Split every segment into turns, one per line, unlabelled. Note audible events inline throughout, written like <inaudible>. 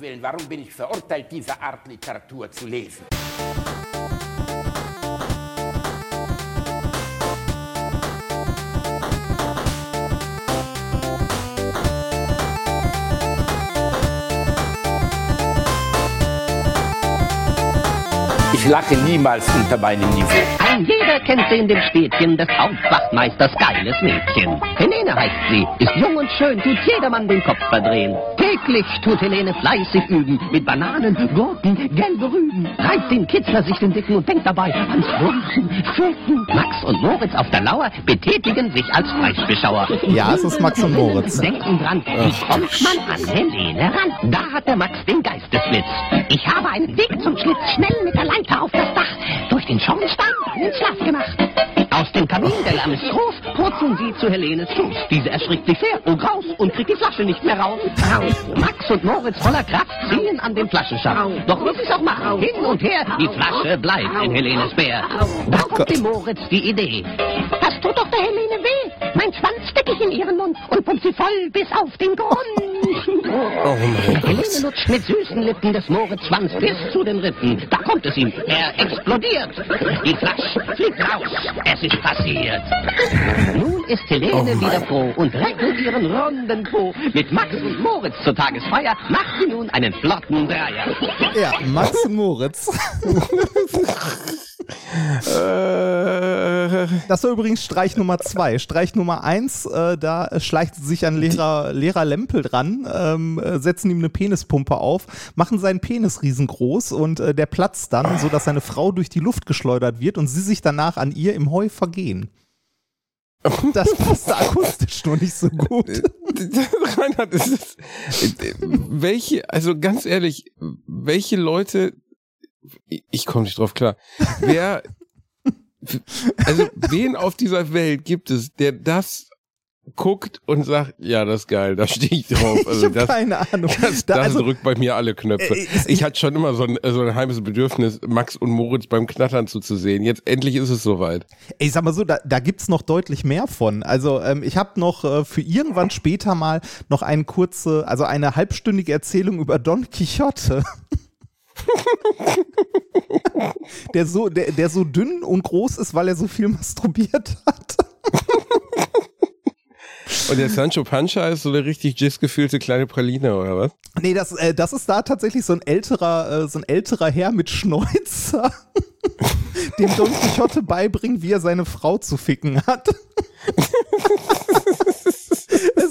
Willen, warum bin ich verurteilt, diese Art Literatur zu lesen? Ich lache niemals unter meinem Niveau.
Ein jeder kennt sie in dem Städtchen des Hauptwachtmeisters geiles Mädchen. Helene heißt sie, ist jung und schön, tut jedermann den Kopf verdrehen. Täglich tut Helene fleißig üben, mit Bananen, Gurken, gelbe Rüben. Reibt den Kitzler sich den Dicken und denkt dabei ans Wurfen, Fücken. Max und Moritz auf der Lauer betätigen sich als Fleischbeschauer.
Ja, es ist Max und Moritz.
Denken dran, wie kommt man an Helene ran? Da hat der Max den Geistesblitz. Ich habe einen Weg zum Schlitz, schnell mit der Leiter auf das Dach, durch den Schornstein ins Schlaf gemacht. Aus dem Kamin, der groß, purzeln sie zu Helenes Schoß. Diese erschrickt sich sehr, oh graus, und kriegt die Flasche nicht mehr raus. Max und Moritz voller Kraft ziehen an dem Flaschenschaft. Doch wie sie's auch machen, hin und her, die Flasche bleibt in Helenes Bär. Da kommt dem Moritz die Idee. Das tut doch der Helene weh. Mein Schwanz steck ich in ihren Mund und pump sie voll bis auf den Grund.
Oh mein
Helene lutscht mit süßen Lippen des Moritz Schwanz bis zu den Rippen. Da kommt es ihm. Er explodiert. Die Flasche fliegt raus. Es ist passiert. Nun ist Helene wieder froh und rettet ihren runden Po. Mit Max und Moritz zur Tagesfeier macht sie nun einen flotten Dreier.
Ja, Max und Moritz. <laughs>
Äh,
Das war übrigens Streich Nummer zwei. Streich Nummer eins, äh, da schleicht sich ein Lehrer, Lehrer Lempel dran, ähm, äh, setzen ihm eine Penispumpe auf, machen seinen Penis riesengroß und äh, der platzt dann, sodass seine Frau durch die Luft geschleudert wird und sie sich danach an ihr im Heu vergehen. Das passte <laughs> akustisch nur nicht so gut. <laughs>
Reinhard, es ist, welche, also ganz ehrlich, welche Leute, ich komme nicht drauf klar, wer, also wen auf dieser Welt gibt es, der das guckt und sagt, ja, das ist geil, da stehe ich drauf. <laughs> Also
ich habe keine Ahnung.
das,
Da-
das
also,
drückt bei mir alle Knöpfe.
Äh,
ich hatte schon immer so ein, so ein heimes Bedürfnis, Max und Moritz beim Knattern zuzusehen. Jetzt endlich ist es soweit.
Ich sag mal so, da, da gibt's noch deutlich mehr von. Also ähm, ich habe noch äh, für irgendwann später mal noch eine kurze, also eine halbstündige Erzählung über Don Quixote. <laughs> der, so, der, der so dünn und groß ist, weil er so viel masturbiert hat.
Und der Sancho Pancha ist so eine richtig jizz-gefühlte kleine Praline, oder was?
Nee, das, äh, das ist da tatsächlich so ein älterer, äh, so ein älterer Herr mit Schnäuzer, <laughs> dem Don Quixote beibringt, wie er seine Frau zu ficken hat.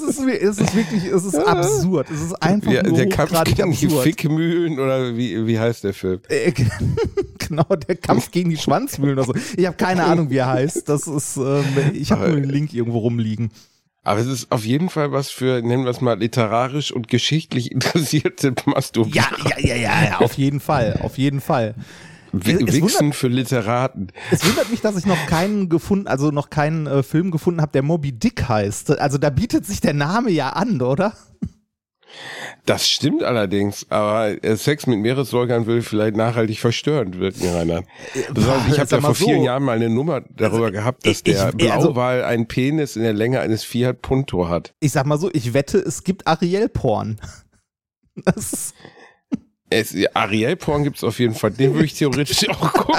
Es, ist, es ist wirklich, es ist absurd. Es ist einfach
Ja,
nur
der Kampf gegen die. Fickmühlen oder wie, wie heißt der Film?
Äh, <laughs> genau, der Kampf gegen die Schwanzmühlen oder so. Ich habe keine Ahnung, wie er heißt. Das ist, ähm, ich habe nur den Link irgendwo rumliegen.
Aber es ist auf jeden Fall was für, nennen wir es mal, literarisch und geschichtlich <laughs> interessierte Masturbier.
Ja, ja, ja, ja, ja, auf jeden Fall, auf jeden Fall.
Wichsen für Literaten.
Es wundert mich, dass ich noch keinen gefunden, also noch keinen äh, Film gefunden habe, der Moby Dick heißt. Also da bietet sich der Name ja an, oder?
Das stimmt allerdings, aber äh, Sex mit Meeressäugern will vielleicht nachhaltig verstörend wirken, Rainer. Besonders, ich habe
sag
ja
mal
vor
so.
vielen Jahren mal eine Nummer darüber
Also,
gehabt, dass
ich-
der
ich- also-
Blauwal einen Penis in der Länge eines Fiat Punto hat.
Ich sag mal so, ich wette, es gibt Ariel-Porn. <laughs> Das ist,
Es, ja, Ariel-Porn gibt's auf jeden Fall, den würde ich theoretisch <laughs> auch gucken.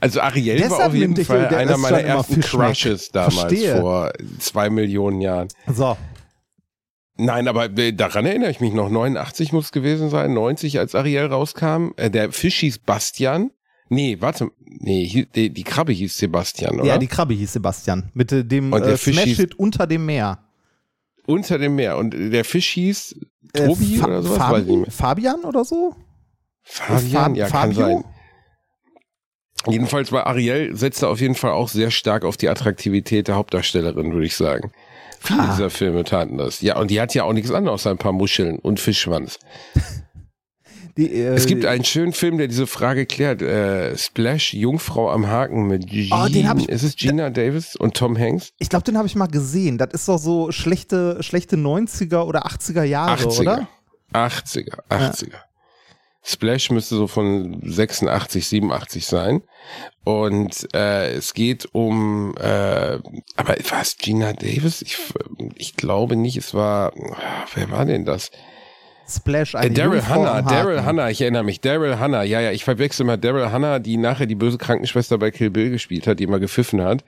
Also Ariel war auf jeden Fall
der
einer meiner ersten. Crushes damals,
Verstehe.
vor zwei Millionen Jahren.
so.
Nein, aber äh, daran erinnere ich mich noch. 89 muss gewesen sein, 90, als Ariel rauskam. Äh, der Fisch hieß Bastian. Nee, warte, nee, die, die Krabbe hieß Sebastian, oder?
Ja, die Krabbe hieß Sebastian. Mit äh, dem
Und der
äh,
Fisch hieß-
Smash-Hit unter dem Meer.
Unter dem Meer. Und der Fisch hieß
Äh,
Tobi
Fa-
oder sowas?
Fabi-
Weiß ich nicht mehr.
Fabian oder so?
Fabian?
Fab-
ja, kann
Fabio?
sein. Jedenfalls war Ariel, setzte auf jeden Fall auch sehr stark auf die Attraktivität der Hauptdarstellerin, würde ich sagen. Viele
Ah.
dieser Filme taten das. Ja, und die hat ja auch nichts anderes als ein paar Muscheln und Fischschwanz. <laughs>
Die, äh,
Es gibt einen schönen Film, der diese Frage klärt. Äh, Splash, Jungfrau am Haken mit Gina.
Oh, den hab ich-
ist es Gina Davis und Tom Hanks?
Ich glaube, den habe ich mal gesehen. Das ist doch so schlechte, schlechte 90er oder 80er Jahre,
80er.
oder?
80er, 80er. Splash müsste so von 86, 87 sein. Und äh, es geht um, äh, aber war es Gina Davis? Ich, ich glaube nicht, es war, wer war denn das?
Splash,
Äh,
eine
Daryl
Jungfrau
Hannah, Daryl. Hannah, ich erinnere mich, Daryl Hannah, ja, ja, ich verwechsel mal Daryl Hannah, die nachher die böse Krankenschwester bei Kill Bill gespielt hat, die immer gepfiffen hat,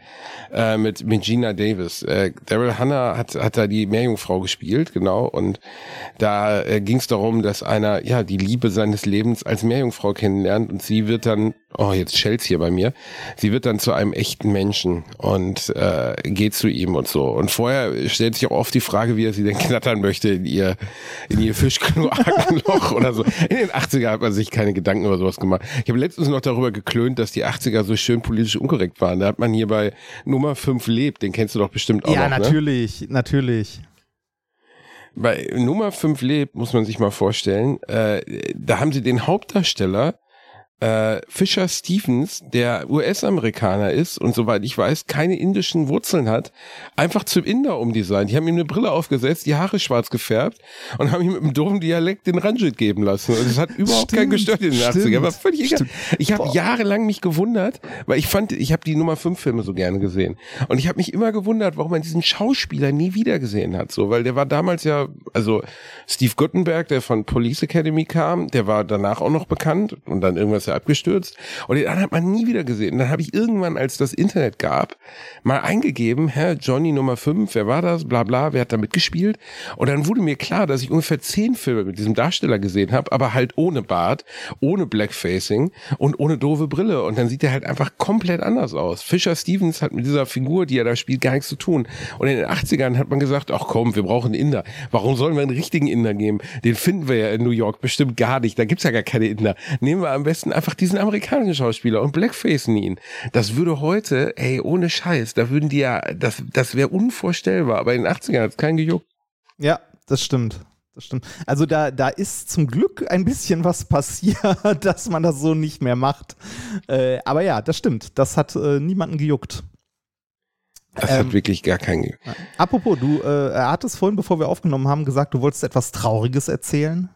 äh, mit, mit Gina Davis. Äh, Daryl Hannah hat, hat da die Meerjungfrau gespielt, genau, und da äh, ging es darum, dass einer, ja, die Liebe seines Lebens als Meerjungfrau kennenlernt und sie wird dann, oh, jetzt schellt's hier bei mir, sie wird dann zu einem echten Menschen und äh, geht zu ihm und so. Und vorher stellt sich auch oft die Frage, wie er sie denn <laughs> knattern möchte in ihr, in ihr Fischkloakenloch oder so. In den 80er hat man sich keine Gedanken über sowas gemacht. Ich habe letztens noch darüber geklönt, dass die 80er so schön politisch unkorrekt waren. Da hat man hier bei Nummer 5 lebt, den kennst du doch bestimmt auch
Ja,
noch, ne?
natürlich, natürlich.
Bei Nummer 5 lebt, muss man sich mal vorstellen, äh, da haben sie den Hauptdarsteller äh, Fisher Stevens, der US-Amerikaner ist und soweit ich weiß, keine indischen Wurzeln hat, einfach zum Inder umdesignt. Die haben ihm eine Brille aufgesetzt, die Haare schwarz gefärbt und haben ihm mit einem doofen Dialekt den Ranjit geben lassen. Und es hat überhaupt keinen
Stimmt,
gestört in den 80er.
stimmt,
War völlig egal.
stimmt.
Ich habe jahrelang mich gewundert, weil ich fand, ich habe die Nummer 5 Filme so gerne gesehen. Und ich habe mich immer gewundert, warum man diesen Schauspieler nie wieder gesehen hat. So, weil der war damals ja, also Steve Guttenberg, der von Police Academy kam, der war danach auch noch bekannt und dann irgendwas abgestürzt. Und den anderen hat man nie wieder gesehen. Und dann habe ich irgendwann, als das Internet gab, mal eingegeben, Herr Johnny Nummer 5, wer war das? Bla bla, wer hat da mitgespielt? Und dann wurde mir klar, dass ich ungefähr zehn Filme mit diesem Darsteller gesehen habe, aber halt ohne Bart, ohne Blackfacing und ohne doofe Brille. Und dann sieht er halt einfach komplett anders aus. Fisher Stevens hat mit dieser Figur, die er da spielt, gar nichts zu tun. Und in den 80ern hat man gesagt, ach komm, wir brauchen einen Inder. Warum sollen wir einen richtigen Inder geben? Den finden wir ja in New York bestimmt gar nicht. Da gibt's ja gar keine Inder. Nehmen wir am besten einfach diesen amerikanischen Schauspieler und Blackfacen ihn. Das würde heute, ey, ohne Scheiß, da würden die ja, das, das wäre unvorstellbar. Aber in den 80ern hat's keinen gejuckt.
Ja, das stimmt. Das stimmt. Also da, da ist zum Glück ein bisschen was passiert, <laughs> dass man das so nicht mehr macht. Äh, aber ja, das stimmt. Das hat äh, niemanden gejuckt.
Das
Ähm,
hat wirklich gar keinen gejuckt.
Apropos, du äh, hattest vorhin, bevor wir aufgenommen haben, gesagt, du wolltest etwas Trauriges erzählen.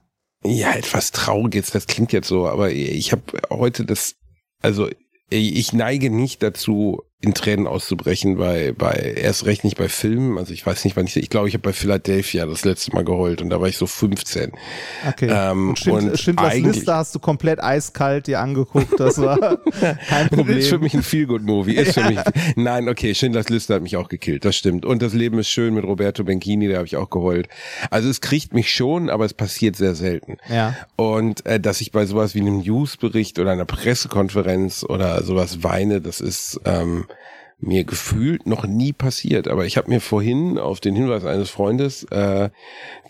Ja, etwas Trauriges, das klingt jetzt so, aber ich habe heute das, also ich neige nicht dazu, in Tränen auszubrechen bei, bei, erst recht nicht bei Filmen. Also ich weiß nicht, wann ich, ich glaube, ich habe bei Philadelphia das letzte Mal geheult und da war ich so 15.
Okay.
Ähm,
und Schind,
und
Schindlers
eigentlich-
Liste hast du komplett eiskalt dir angeguckt. Das war <laughs> kein
Das ist für
Problem.
mich ein Feel-Good-Movie. Ist für mich, nein, okay, Schindlers Liste hat mich auch gekillt, das stimmt. Und das Leben ist schön mit Roberto Benchini, da habe ich auch geheult. Also es kriegt mich schon, aber es passiert sehr selten.
Ja.
Und äh, dass ich bei sowas wie einem Newsbericht oder einer Pressekonferenz oder sowas weine, das ist ähm, mir gefühlt noch nie passiert. Aber ich habe mir vorhin auf den Hinweis eines Freundes äh,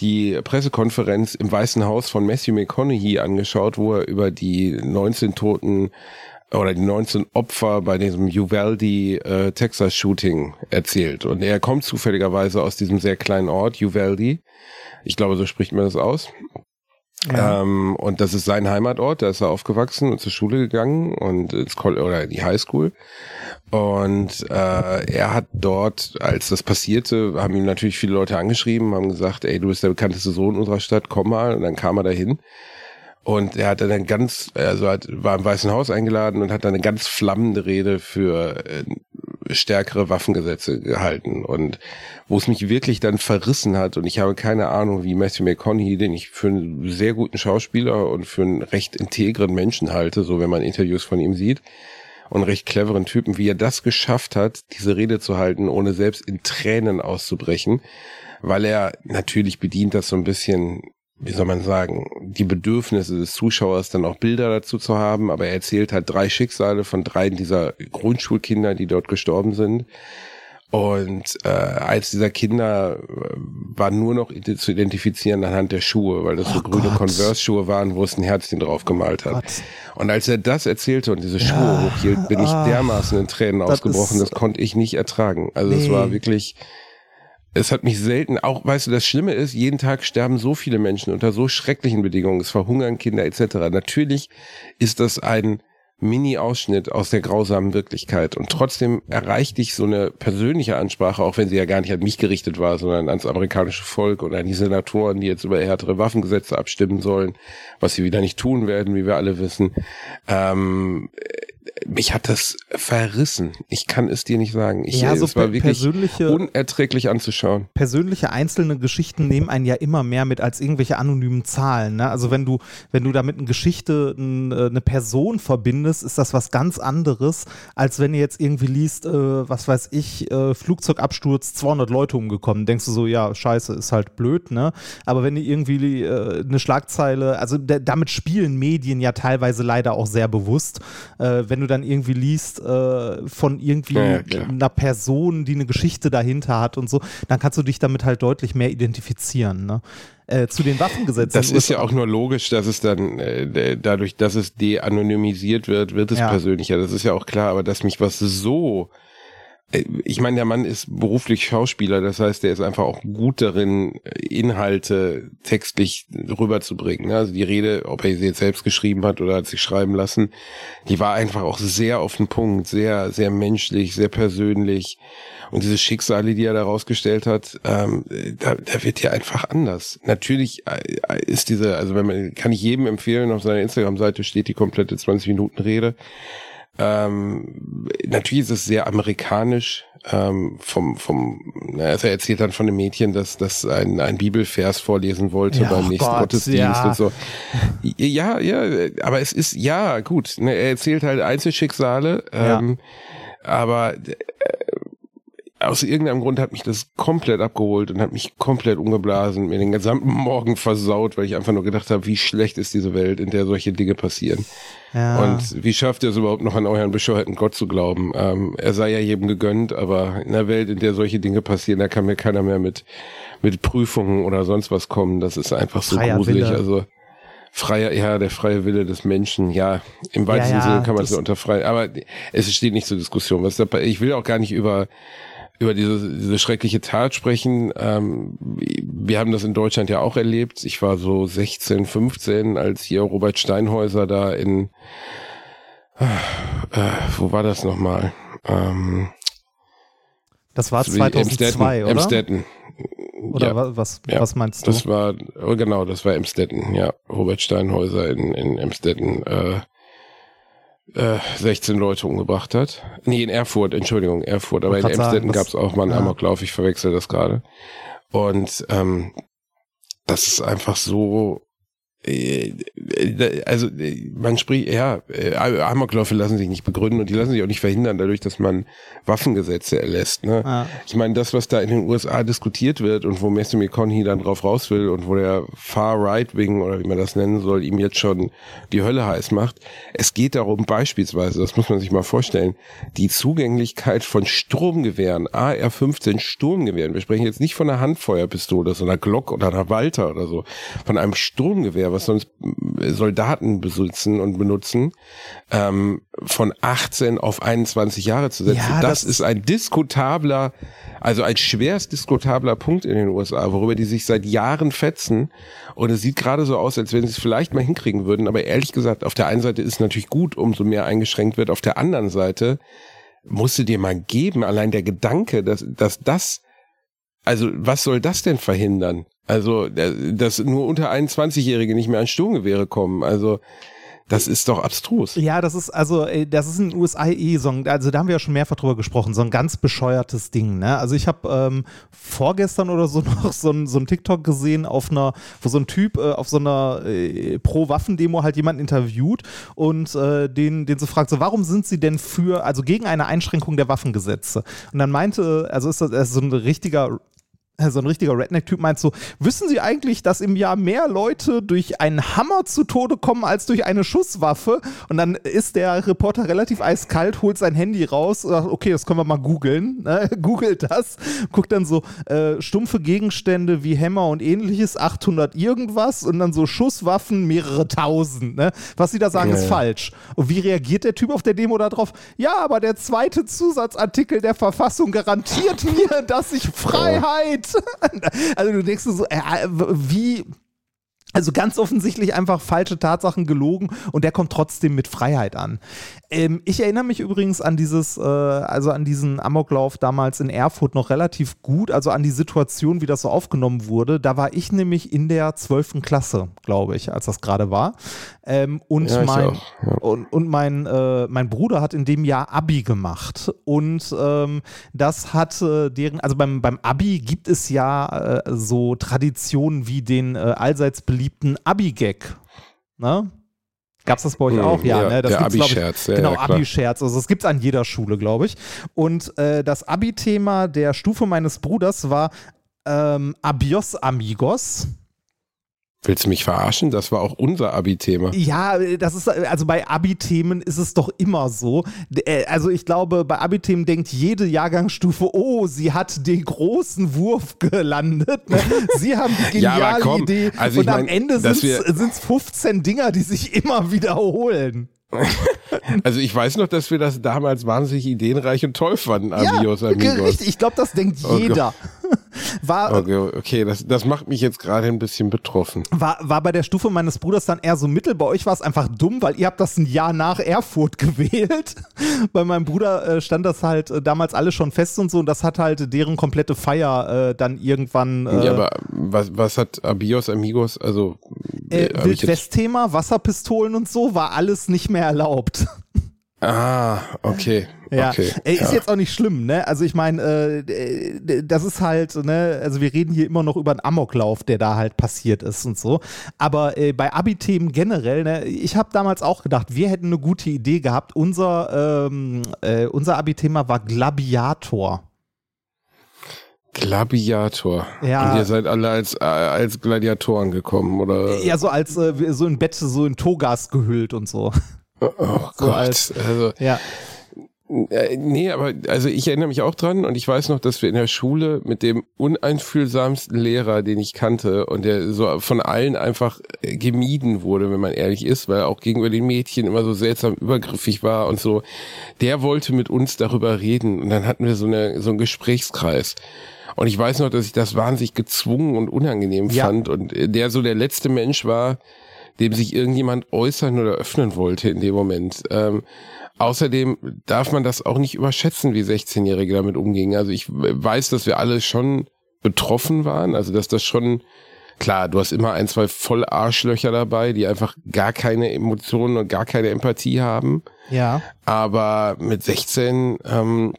die Pressekonferenz im Weißen Haus von Matthew McConaughey angeschaut, wo er über die 19 Toten oder die 19 Opfer bei diesem Uvalde äh, Texas Shooting erzählt. Und er kommt zufälligerweise aus diesem sehr kleinen Ort, Uvalde. Ich glaube, so spricht man das aus.
Ja.
Ähm, und das ist sein Heimatort, da ist er aufgewachsen und zur Schule gegangen und ins Coll oder in die Highschool. Und äh, er hat dort, als das passierte, haben ihm natürlich viele Leute angeschrieben, haben gesagt, ey, du bist der bekannteste Sohn unserer Stadt, komm mal. Und dann kam er dahin. Und er hat dann ganz, also hat, war im Weißen Haus eingeladen und hat dann eine ganz flammende Rede für äh, stärkere Waffengesetze gehalten. Und wo es mich wirklich dann verrissen hat, und ich habe keine Ahnung, wie Matthew McConaughey, den ich für einen sehr guten Schauspieler und für einen recht integren Menschen halte, so wenn man Interviews von ihm sieht, und recht cleveren Typen, wie er das geschafft hat, diese Rede zu halten, ohne selbst in Tränen auszubrechen, weil er natürlich bedient das so ein bisschen, wie soll man sagen, die Bedürfnisse des Zuschauers, dann auch Bilder dazu zu haben, aber er erzählt halt drei Schicksale von drei dieser Grundschulkinder, die dort gestorben sind. Und äh, eins dieser Kinder äh, war nur noch zu identifizieren anhand der Schuhe, weil das so
Oh
grüne
Gott.
Converse-Schuhe waren, wo es ein Herzchen drauf gemalt hat.
Gott.
Und als er das erzählte und diese Schuhe
Ja,
hochhielt, bin ich
ah,
dermaßen in Tränen
das
ausgebrochen, das konnte ich nicht ertragen. Also es
Nee.
war wirklich, es hat mich selten, auch, weißt du, das Schlimme ist, jeden Tag sterben so viele Menschen unter so schrecklichen Bedingungen, es verhungern Kinder etc. Natürlich ist das ein Mini-Ausschnitt aus der grausamen Wirklichkeit. Und trotzdem erreicht dich so eine persönliche Ansprache, auch wenn sie ja gar nicht an mich gerichtet war, sondern ans amerikanische Volk und an die Senatoren, die jetzt über härtere Waffengesetze abstimmen sollen, was sie wieder nicht tun werden, wie wir alle wissen. Ähm, mich hat das verrissen. Ich kann es dir nicht sagen. Ich,
Ja, so
es war wirklich
persönliche-
unerträglich anzuschauen.
persönliche einzelne Geschichten nehmen einen ja immer mehr mit als irgendwelche anonymen Zahlen. Ne? Also wenn du, wenn du damit eine Geschichte, äh, eine Person verbindest, ist das was ganz anderes, als wenn ihr jetzt irgendwie liest, äh, was weiß ich, äh, Flugzeugabsturz, 200 Leute umgekommen. Denkst du so, ja, scheiße, ist halt blöd, ne? Aber wenn ihr irgendwie äh, eine Schlagzeile, also da- damit spielen Medien ja teilweise leider auch sehr bewusst. Äh, wenn du dann irgendwie liest äh, von irgendwie
Ja,
einer Person, die eine Geschichte dahinter hat und so, dann kannst du dich damit halt deutlich mehr identifizieren. Ne? Äh, zu den Waffengesetzen.
Das ist ja auch nur logisch, dass es dann äh, dadurch, dass es de-anonymisiert wird, wird es
Ja.
persönlicher. Das ist ja auch klar, aber dass mich was so ich meine, der Mann ist beruflich Schauspieler, das heißt, er ist einfach auch gut darin, Inhalte textlich rüberzubringen. Also die Rede, ob er sie jetzt selbst geschrieben hat oder hat sie schreiben lassen, die war einfach auch sehr auf den Punkt, sehr, sehr menschlich, sehr persönlich. Und diese Schicksale, die er da rausgestellt hat, ähm, da, da wird ja einfach anders. Natürlich äh, ist diese, also wenn man, kann ich jedem empfehlen, auf seiner Instagram-Seite steht die komplette 20 Minuten Rede. Ähm, natürlich ist es sehr amerikanisch ähm, vom vom na, also er erzählt dann von einem Mädchen, dass das ein, ein Bibelvers vorlesen wollte
Ja,
beim nächsten
Gott,
Gottesdienst
ja.
und so. Ja, ja, aber es ist ja gut. Ne, er erzählt halt Einzelschicksale,
Ja.
ähm, aber äh, aus irgendeinem Grund hat mich das komplett abgeholt und hat mich komplett umgeblasen, mir den gesamten <laughs> Morgen versaut, weil ich einfach nur gedacht habe, wie schlecht ist diese Welt, in der solche Dinge passieren.
ja.
Und wie schafft ihr es überhaupt noch an euren bescheuerten Gott zu glauben? Ähm, er sei ja jedem gegönnt, aber in einer Welt, in der solche Dinge passieren, da kann mir keiner mehr mit, mit Prüfungen oder sonst was kommen. Das ist einfach so
Freier
gruselig.
Wille.
Also freier, ja, der freie Wille des Menschen, ja, im weitesten
Ja, ja,
Sinne kann man es ja unter frei, aber es steht nicht zur Diskussion. Was da, ich will auch gar nicht über über diese, diese schreckliche Tat sprechen. Ähm, wir haben das in Deutschland ja auch erlebt. Ich war so 16, 15, als hier Robert Steinhäuser da in, äh, wo war das nochmal? Ähm,
das war
wie
2002, oder?
Emstetten.
Oder
ja,
wa- was,
ja,
was meinst du?
Das war, oh, genau, das war Emstetten, ja. Robert Steinhäuser in, in Emstetten, äh, äh, 16 Leute umgebracht hat. Nee, in Erfurt, Entschuldigung, Erfurt. Aber in
sagen,
gab es auch mal einen
ja.
Amoklauf, ich verwechsel das gerade. Und ähm, das ist einfach so, äh, äh, also äh, man spricht, ja, äh, Amokläufe lassen sich nicht begründen und die lassen sich auch nicht verhindern, dadurch, dass man Waffengesetze erlässt. Ne?
Ja.
Ich meine, das, was da in den USA diskutiert wird und wo Matthew McConaughey dann drauf raus will und wo der Far-Right-Wing oder wie man das nennen soll, ihm jetzt schon die Hölle heiß macht. Es geht darum beispielsweise, das muss man sich mal vorstellen, die Zugänglichkeit von Sturmgewehren, AR-15 Sturmgewehren. Wir sprechen jetzt nicht von einer Handfeuerpistole, sondern einer Glock oder einer Walter oder so. Von einem Sturmgewehr, was sonst Soldaten besitzen und benutzen, ähm, von 18 auf 21 Jahre zu setzen.
Ja,
das,
das-
ist ein diskutabler, also ein schwerst diskutabler Punkt in den USA, worüber die sich seit Jahren fetzen. Und es sieht gerade so aus, als wenn sie es vielleicht mal hinkriegen würden. Aber ehrlich gesagt, auf der einen Seite ist es natürlich gut, umso mehr eingeschränkt wird. Auf der anderen Seite musst du dir mal geben, allein der Gedanke, dass, dass das, also was soll das denn verhindern? Also, äh, dass nur unter 21-Jährige nicht mehr an Sturmgewehre kommen. Also, das ist doch abstrus.
Ja, das ist also, ey, das ist in den USA eh so ein, also da haben wir ja schon mehrfach drüber gesprochen, so ein ganz bescheuertes Ding, ne? Also ich habe ähm, vorgestern oder so <laughs> noch so ein, so ein TikTok gesehen auf einer, wo so ein Typ äh, auf so einer äh, Pro-Waffen-Demo halt jemanden interviewt und äh, den, den so fragt, so, warum sind sie denn für, also gegen eine Einschränkung der Waffengesetze? Und dann meinte, also ist das er ist so ein richtiger <laughs> so ein richtiger Redneck-Typ meint so, wissen Sie eigentlich, dass im Jahr mehr Leute durch einen Hammer zu Tode kommen als durch eine Schusswaffe? Und dann ist der Reporter relativ eiskalt, holt sein Handy raus und sagt, okay, das können wir mal googeln. Ne? <laughs> Googelt das, guckt dann so äh, stumpfe Gegenstände wie Hämmer und ähnliches, 800 irgendwas und dann so Schusswaffen, mehrere tausend. Ne? Was sie da sagen,
Ja,
ist
ja.
falsch. Und wie reagiert der Typ auf der Demo darauf? Ja, aber der zweite Zusatzartikel der Verfassung garantiert mir, <laughs> dass ich Freiheit. <laughs> Also du denkst so, äh, wie. Also ganz offensichtlich einfach falsche Tatsachen gelogen und der kommt trotzdem mit Freiheit an. Ähm, ich erinnere mich übrigens an dieses, äh, also an diesen Amoklauf damals in Erfurt noch relativ gut, also an die Situation, wie das so aufgenommen wurde. Da war ich nämlich in der 12. Klasse, glaube ich, als das gerade war. Ähm, und,
Ja,
mein,
ja.
und, und mein, äh, mein Bruder hat in dem Jahr Abi gemacht. Und ähm, das hat äh, deren, also beim, beim Abi gibt es ja äh, so Traditionen wie den äh, allseits beliebten Abi-Gag. Ne? Gab es das bei euch auch? Ja,
ja,
ne? das
der Abi-Scherz,
Ich,
ja,
genau,
ja.
Abi-Scherz. Also das gibt es an jeder Schule, glaube ich. Und äh, das Abi-Thema der Stufe meines Bruders war ähm, Abios Amigos.
Willst du mich verarschen? Das war auch unser Abi-Thema.
Ja, das ist, also bei Abi-Themen ist es doch immer so. Äh, Also ich glaube, bei Abi-Themen denkt jede Jahrgangsstufe, oh, sie hat den großen Wurf gelandet. Ne? Sie haben die <laughs>
Ja,
geniale
komm,
Idee.
also
und am
mein,
Ende
dass
sind es 15 Dinger, die sich immer wiederholen. <laughs>
Also ich weiß noch, dass wir das damals wahnsinnig ideenreich und toll fanden, Amigos,
ja,
Amigos.
richtig. Ich glaube, das denkt
Oh
jeder. <laughs> War,
Okay, okay das, das macht mich jetzt gerade ein bisschen betroffen.
war, war bei der Stufe meines Bruders dann eher so mittel. Bei euch war es einfach dumm, weil ihr habt das ein Jahr nach Erfurt <laughs> gewählt. bei meinem Bruder äh, stand das halt äh, damals alles schon fest und so und das hat halt deren komplette Feier äh, dann irgendwann äh,
ja, aber was, was hat Abios Amigos, also
äh,
jetzt,
Wildwest-Thema, Wasserpistolen und so, war alles nicht mehr erlaubt. <laughs>
Ah, okay.
Ja,
okay.
Ist
ja.
jetzt auch nicht schlimm, ne? Also ich meine, äh, das ist halt, ne, also wir reden hier immer noch über einen Amoklauf, der da halt passiert ist und so. Aber äh, bei Abi-Themen generell, ne, ich habe damals auch gedacht, wir hätten eine gute Idee gehabt. Unser, ähm, äh, unser Abi-Thema war Gladiator.
Gladiator.
Ja.
Und ihr seid alle als, äh, als Gladiatoren gekommen, oder?
Ja, so als äh, so in Bett, so in Togas gehüllt und so.
Oh
So
Gott.
als-
also,
Ja.
Äh, nee, aber also ich erinnere mich auch dran und ich weiß noch, dass wir in der Schule mit dem uneinfühlsamsten Lehrer, den ich kannte und der so von allen einfach äh, gemieden wurde, wenn man ehrlich ist, weil er auch gegenüber den Mädchen immer so seltsam übergriffig war und so, der wollte mit uns darüber reden und dann hatten wir so eine so einen Gesprächskreis. Und ich weiß noch, dass ich das wahnsinnig gezwungen und unangenehm
Ja.
fand und äh, der so der letzte Mensch war, dem sich irgendjemand äußern oder öffnen wollte in dem Moment. Ähm, außerdem darf man das auch nicht überschätzen, wie 16-Jährige damit umgingen. Also ich weiß, dass wir alle schon betroffen waren, also dass das schon Klar, du hast immer ein, zwei voll Arschlöcher dabei, die einfach gar keine Emotionen und gar keine Empathie haben.
Ja.
Aber mit 16, ähm,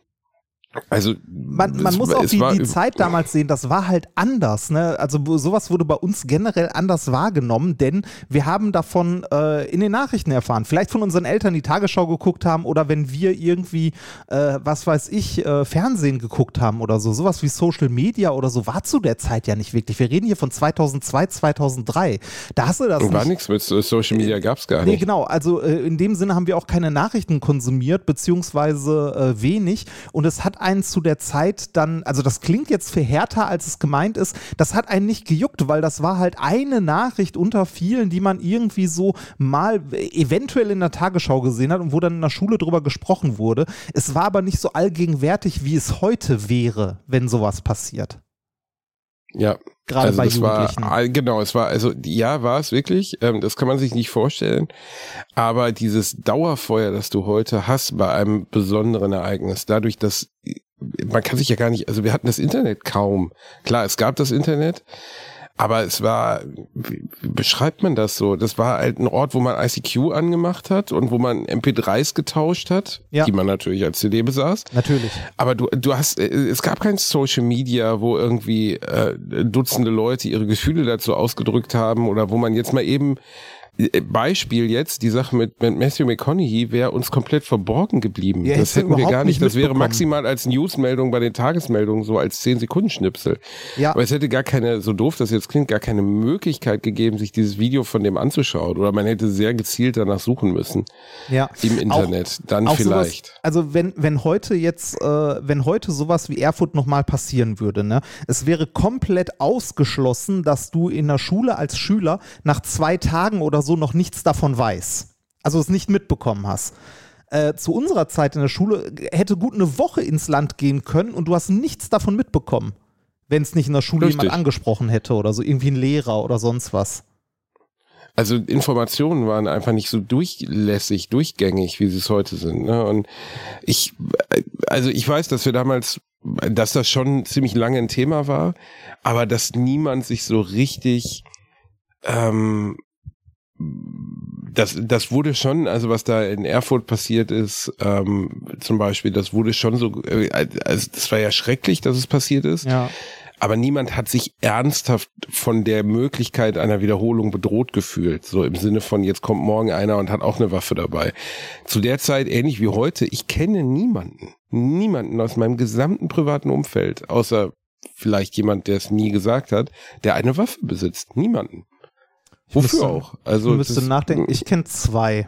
also
Man, man
es
muss
war-
auch
es
die,
war
die Zeit damals sehen, das war halt anders. Ne? Also sowas wurde bei uns generell anders wahrgenommen, denn wir haben davon äh, in den Nachrichten erfahren. Vielleicht von unseren Eltern, die Tagesschau geguckt haben oder wenn wir irgendwie, äh, was weiß ich, äh, Fernsehen geguckt haben oder so. Sowas wie Social Media oder so war zu der Zeit ja nicht wirklich. Wir reden hier von 2002, 2003. Da hast du das
war
nicht.
nichts mit so- Social Media, gab's gar
Nee,
nicht.
genau. Also äh, in dem Sinne haben wir auch keine Nachrichten konsumiert, beziehungsweise äh, wenig. Und es hat einen zu der Zeit dann, also das klingt jetzt für härter, als es gemeint ist, das hat einen nicht gejuckt, weil das war halt eine Nachricht unter vielen, die man irgendwie so mal eventuell in der Tagesschau gesehen hat und wo dann in der Schule drüber gesprochen wurde. Es war aber nicht so allgegenwärtig, wie es heute wäre, wenn sowas passiert.
Ja,
Gerade
also
bei
das war,
Jugendlichen.
all- genau, es war, also ja, war es wirklich, ähm, das kann man sich nicht vorstellen, aber dieses Dauerfeuer, das du heute hast bei einem besonderen Ereignis, dadurch, dass man kann sich ja gar nicht, also wir hatten das Internet kaum. Klar, es gab das Internet, aber es war, wie, beschreibt man das so? Das war halt ein Ort, wo man ICQ angemacht hat und wo man MP3s getauscht hat,
Ja.
die man natürlich als CD besaß.
Natürlich.
Aber du, du hast, äh, es gab kein Social Media, wo irgendwie äh, Dutzende Leute ihre Gefühle dazu ausgedrückt haben oder wo man jetzt mal eben Beispiel jetzt, die Sache mit, mit Matthew McConaughey wäre uns komplett verborgen geblieben.
Ja,
das hätten wir gar nicht.
nicht
Das wäre maximal als Newsmeldung bei den Tagesmeldungen so als 10 Sekunden Schnipsel.
Ja.
Aber es hätte gar keine, so doof das jetzt klingt, gar keine Möglichkeit gegeben, sich dieses Video von dem anzuschauen. Oder man hätte sehr gezielt danach suchen müssen
Ja.
im Internet. Dann
Auch
vielleicht.
Sowas, also wenn, wenn heute jetzt, äh, wenn heute sowas wie Erfurt nochmal passieren würde, ne, es wäre komplett ausgeschlossen, dass du in der Schule als Schüler nach zwei Tagen oder so noch nichts davon weiß. Also es nicht mitbekommen hast. Äh, zu unserer Zeit in der Schule hätte gut eine Woche ins Land gehen können und du hast nichts davon mitbekommen. Wenn es nicht in der Schule
Richtig.
jemand angesprochen hätte oder so, irgendwie ein Lehrer oder sonst was.
also Informationen waren einfach nicht so durchlässig, durchgängig, wie sie es heute sind. Ne? Und ich, also ich weiß, dass wir damals, dass das schon ziemlich lange ein Thema war, aber dass niemand sich so richtig ähm, das, das wurde schon, also was da in Erfurt passiert ist, ähm, zum Beispiel, das wurde schon so, äh, also das war ja schrecklich, dass es passiert ist.
Ja.
Aber niemand hat sich ernsthaft von der Möglichkeit einer Wiederholung bedroht gefühlt. So im Sinne von, jetzt kommt morgen einer und hat auch eine Waffe dabei. Zu der Zeit, ähnlich wie heute, ich kenne niemanden, niemanden aus meinem gesamten privaten Umfeld, außer vielleicht jemand, der es nie gesagt hat, der eine Waffe besitzt. Niemanden. Wofür
müsste,
auch? Also
ich müsste nachdenken. Ich kenne zwei.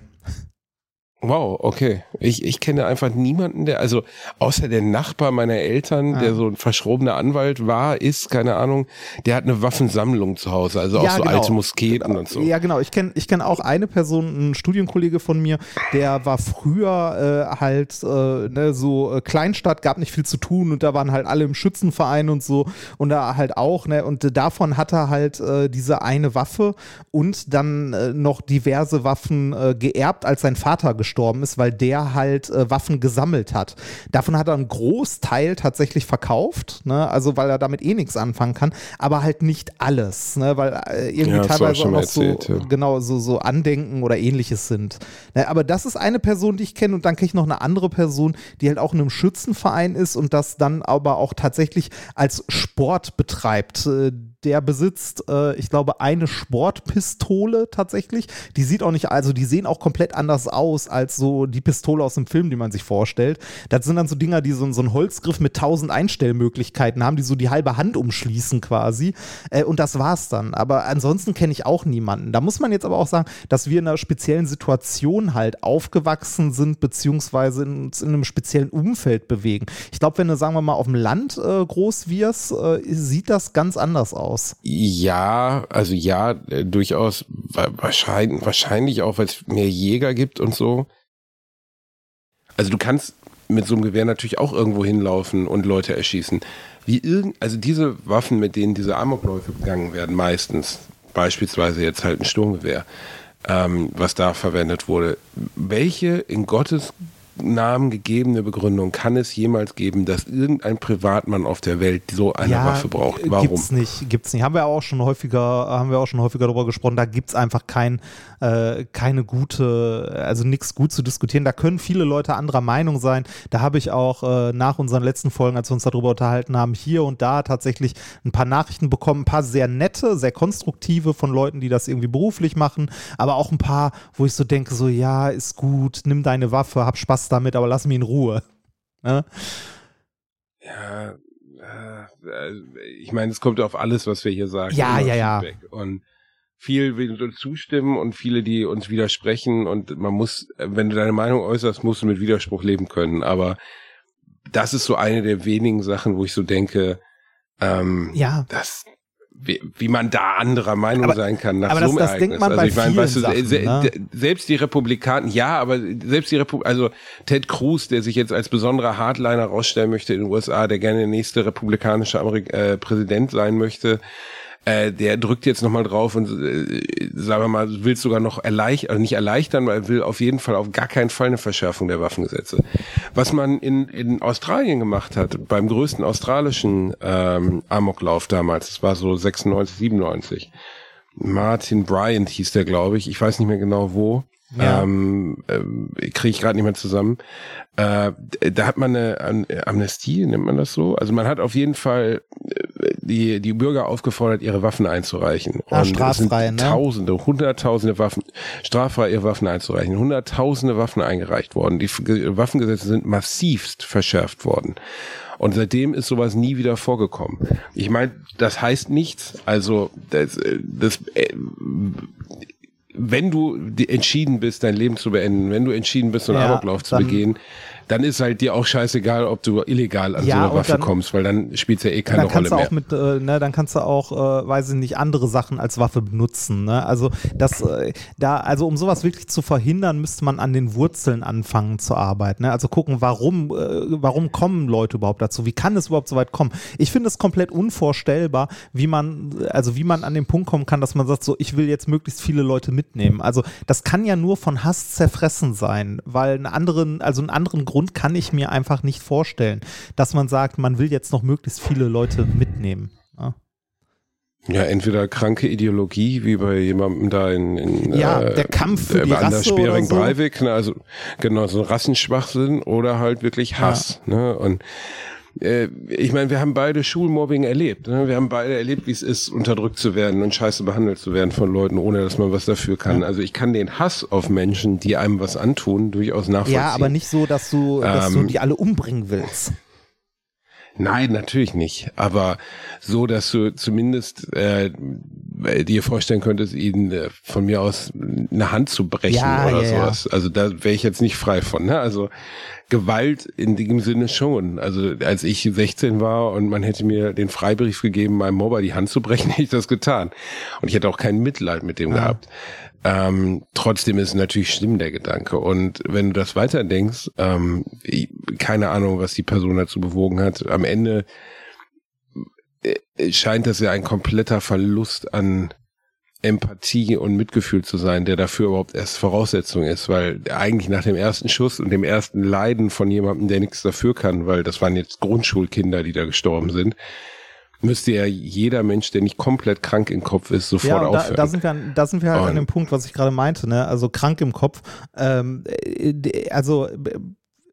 Wow, okay. Ich, ich kenne einfach niemanden, der, also außer der Nachbar meiner Eltern,
Ah.
der so ein verschrobener Anwalt war, ist, keine Ahnung, der hat eine Waffensammlung zu Hause, also auch
Ja,
so
genau.
alte Musketen und so.
Ja, genau. Ich kenne ich kenn auch eine Person, ein Studienkollege von mir, der war früher äh, halt äh, ne, so äh, Kleinstadt, gab nicht viel zu tun und da waren halt alle im Schützenverein und so und da halt auch, ne, und davon hat er halt äh, diese eine Waffe und dann äh, noch diverse Waffen äh, geerbt, als sein Vater gestorben ist, weil der halt äh, Waffen gesammelt hat. Davon hat er einen Großteil tatsächlich verkauft, ne, also weil er damit eh nichts anfangen kann, aber halt nicht alles, ne, weil äh, irgendwie
Ja,
teilweise auch noch so,
erzählt, ja.
genau, so, so Andenken oder ähnliches sind. Ne, aber das ist eine Person, die ich kenne und dann kenne ich noch eine andere Person, die halt auch in einem Schützenverein ist und das dann aber auch tatsächlich als Sport betreibt. Äh, Der besitzt, äh, ich glaube, eine Sportpistole tatsächlich. Die sieht auch nicht, also die sehen auch komplett anders aus als so die Pistole aus dem Film, die man sich vorstellt. Das sind dann so Dinger, die so, so einen Holzgriff mit tausend Einstellmöglichkeiten haben, die so die halbe Hand umschließen quasi. Äh, und das war's dann. Aber ansonsten kenne ich auch niemanden. Da muss man jetzt aber auch sagen, dass wir in einer speziellen Situation halt aufgewachsen sind, beziehungsweise uns in einem speziellen Umfeld bewegen. Ich glaube, wenn du, sagen wir mal, auf dem Land äh, groß wirst, äh, sieht das ganz anders aus.
Ja, also ja, äh, durchaus wa- wahrscheinlich, wahrscheinlich auch, weil es mehr Jäger gibt und so. Also du kannst mit so einem Gewehr natürlich auch irgendwo hinlaufen und Leute erschießen. Wie irgend, also diese Waffen, mit denen diese Amokläufe begangen werden, meistens, beispielsweise jetzt halt ein Sturmgewehr, ähm, was da verwendet wurde. Welche in Gottes Namen gegebene Begründung kann es jemals geben, dass irgendein Privatmann auf der Welt so eine Waffe braucht? Warum?
Gibt's nicht, gibt's nicht. Haben wir auch schon häufiger, haben wir auch schon häufiger darüber gesprochen. Da gibt's einfach kein, äh, keine gute, also nichts gut zu diskutieren. Da können viele Leute anderer Meinung sein. Da habe ich auch äh, nach unseren letzten Folgen, als wir uns darüber unterhalten haben, hier und da tatsächlich ein paar Nachrichten bekommen, ein paar sehr nette, sehr konstruktive von Leuten, die das irgendwie beruflich machen, aber auch ein paar, wo ich so denke, so ja, ist gut, nimm deine Waffe, hab Spaß damit, aber lass mich in Ruhe. Ne?
Ja, äh, ich meine, es kommt auf alles, was wir hier sagen.
Ja, ja, ja.
Feedback. Und viel will uns zustimmen und viele, die uns widersprechen. Und man muss, wenn du deine Meinung äußerst, musst du mit Widerspruch leben können. Aber das ist so eine der wenigen Sachen, wo ich so denke, ähm,
Ja.
das, wie, wie man da anderer Meinung
Aber-
sein kann nach
aber
so
das-
einem
das
Ereignis.
denkt man
also
bei
ich meine, weißt du,
vielen
se-
Sachen, ne?
selbst die Republikaner, ja, aber selbst die Republik, also Ted Cruz, der sich jetzt als besonderer Hardliner rausstellen möchte in den USA, der gerne der nächste republikanische Amerik äh, Präsident sein möchte, äh, der drückt jetzt nochmal drauf und äh, sagen wir mal, will sogar noch erleichtern, also nicht erleichtern, weil er will auf jeden Fall auf gar keinen Fall eine Verschärfung der Waffengesetze. Was man in, in Australien gemacht hat, beim größten australischen ähm, Amoklauf damals, das war so 96, 97, Martin Bryant hieß der, glaube ich. Ich weiß nicht mehr genau wo.
Ja.
Ähm, ähm, Kriege ich gerade nicht mehr zusammen. Äh, da hat man eine Am- Amnestie, nennt man das so. Also man hat auf jeden Fall äh, die, die Bürger aufgefordert, ihre Waffen einzureichen.
Ah, straffrei,
sind
ne?
Tausende, hunderttausende Waffen, straffrei ihre Waffen einzureichen. Hunderttausende Waffen eingereicht worden. Die Waffengesetze sind massivst verschärft worden. Und seitdem ist sowas nie wieder vorgekommen. Ich meine, das heißt nichts. Also das, äh, das äh, wenn du entschieden bist, dein Leben zu beenden, wenn du entschieden bist, so einen
Ja,
Amoklauf zu begehen, dann ist halt dir auch scheißegal, ob du illegal an
Ja,
so eine Waffe
dann-
kommst, weil dann spielt ja eh keine
dann kannst
Rolle
du
mehr.
auch mit, äh, ne, dann kannst du auch, äh, weiß ich nicht, andere Sachen als Waffe benutzen. Ne? Also das, äh, da, also um sowas wirklich zu verhindern, müsste man an den Wurzeln anfangen zu arbeiten. Ne? Also gucken, warum, äh, warum kommen Leute überhaupt dazu? Wie kann es überhaupt so weit kommen? Ich finde es komplett unvorstellbar, wie man, also wie man an den Punkt kommen kann, dass man sagt, so, ich will jetzt möglichst viele Leute mitnehmen. Also das kann ja nur von Hass zerfressen sein, weil einen anderen, also einen anderen Grund kann ich mir einfach nicht vorstellen, dass man sagt, man will jetzt noch möglichst viele Leute mitnehmen. Ja,
Ja, entweder kranke Ideologie, wie bei jemandem da in, in
Ja,
äh,
der Kampf für
äh,
die Rasse oder so.
Breivik, ne, also genau, so ein Rassenschwachsinn oder halt wirklich Hass. Ne? Und äh, ich meine, wir haben beide Schulmobbing erlebt. Ne? Wir haben beide erlebt, wie es ist, unterdrückt zu werden und scheiße behandelt zu werden von Leuten, ohne dass man was dafür kann. Also ich kann den Hass auf Menschen, die einem was antun, durchaus nachvollziehen.
ja aber nicht so, dass du, dass du
Ähm,
die alle umbringen willst.
Nein, natürlich nicht. Aber so, dass du zumindest äh, dir vorstellen könntest, ihnen äh, von mir aus eine Hand zu brechen
Ja,
oder
ja, ja.
sowas. Also da wäre ich jetzt nicht frei von. Ne? Also Gewalt in dem Sinne schon. Also als ich 16 war und man hätte mir den Freibrief gegeben, meinem Mobber die Hand zu brechen, <laughs> hätte ich das getan. Und ich hätte auch kein Mitleid mit dem
Ja.
gehabt. Ähm, trotzdem ist natürlich schlimm, der Gedanke. Und wenn du das weiterdenkst, ähm, keine Ahnung, was die Person dazu bewogen hat, am Ende äh, scheint das ja ein kompletter Verlust an Empathie und Mitgefühl zu sein, der dafür überhaupt erst Voraussetzung ist, weil eigentlich nach dem ersten Schuss und dem ersten Leiden von jemandem, der nichts dafür kann, weil das waren jetzt Grundschulkinder, die da gestorben sind, müsste ja jeder Mensch, der nicht komplett krank im Kopf ist, sofort
Ja, da,
aufhören.
da sind wir, an- da sind wir halt an
Und-
dem Punkt, was ich gerade meinte, ne? Also krank im Kopf. Ähm, äh, also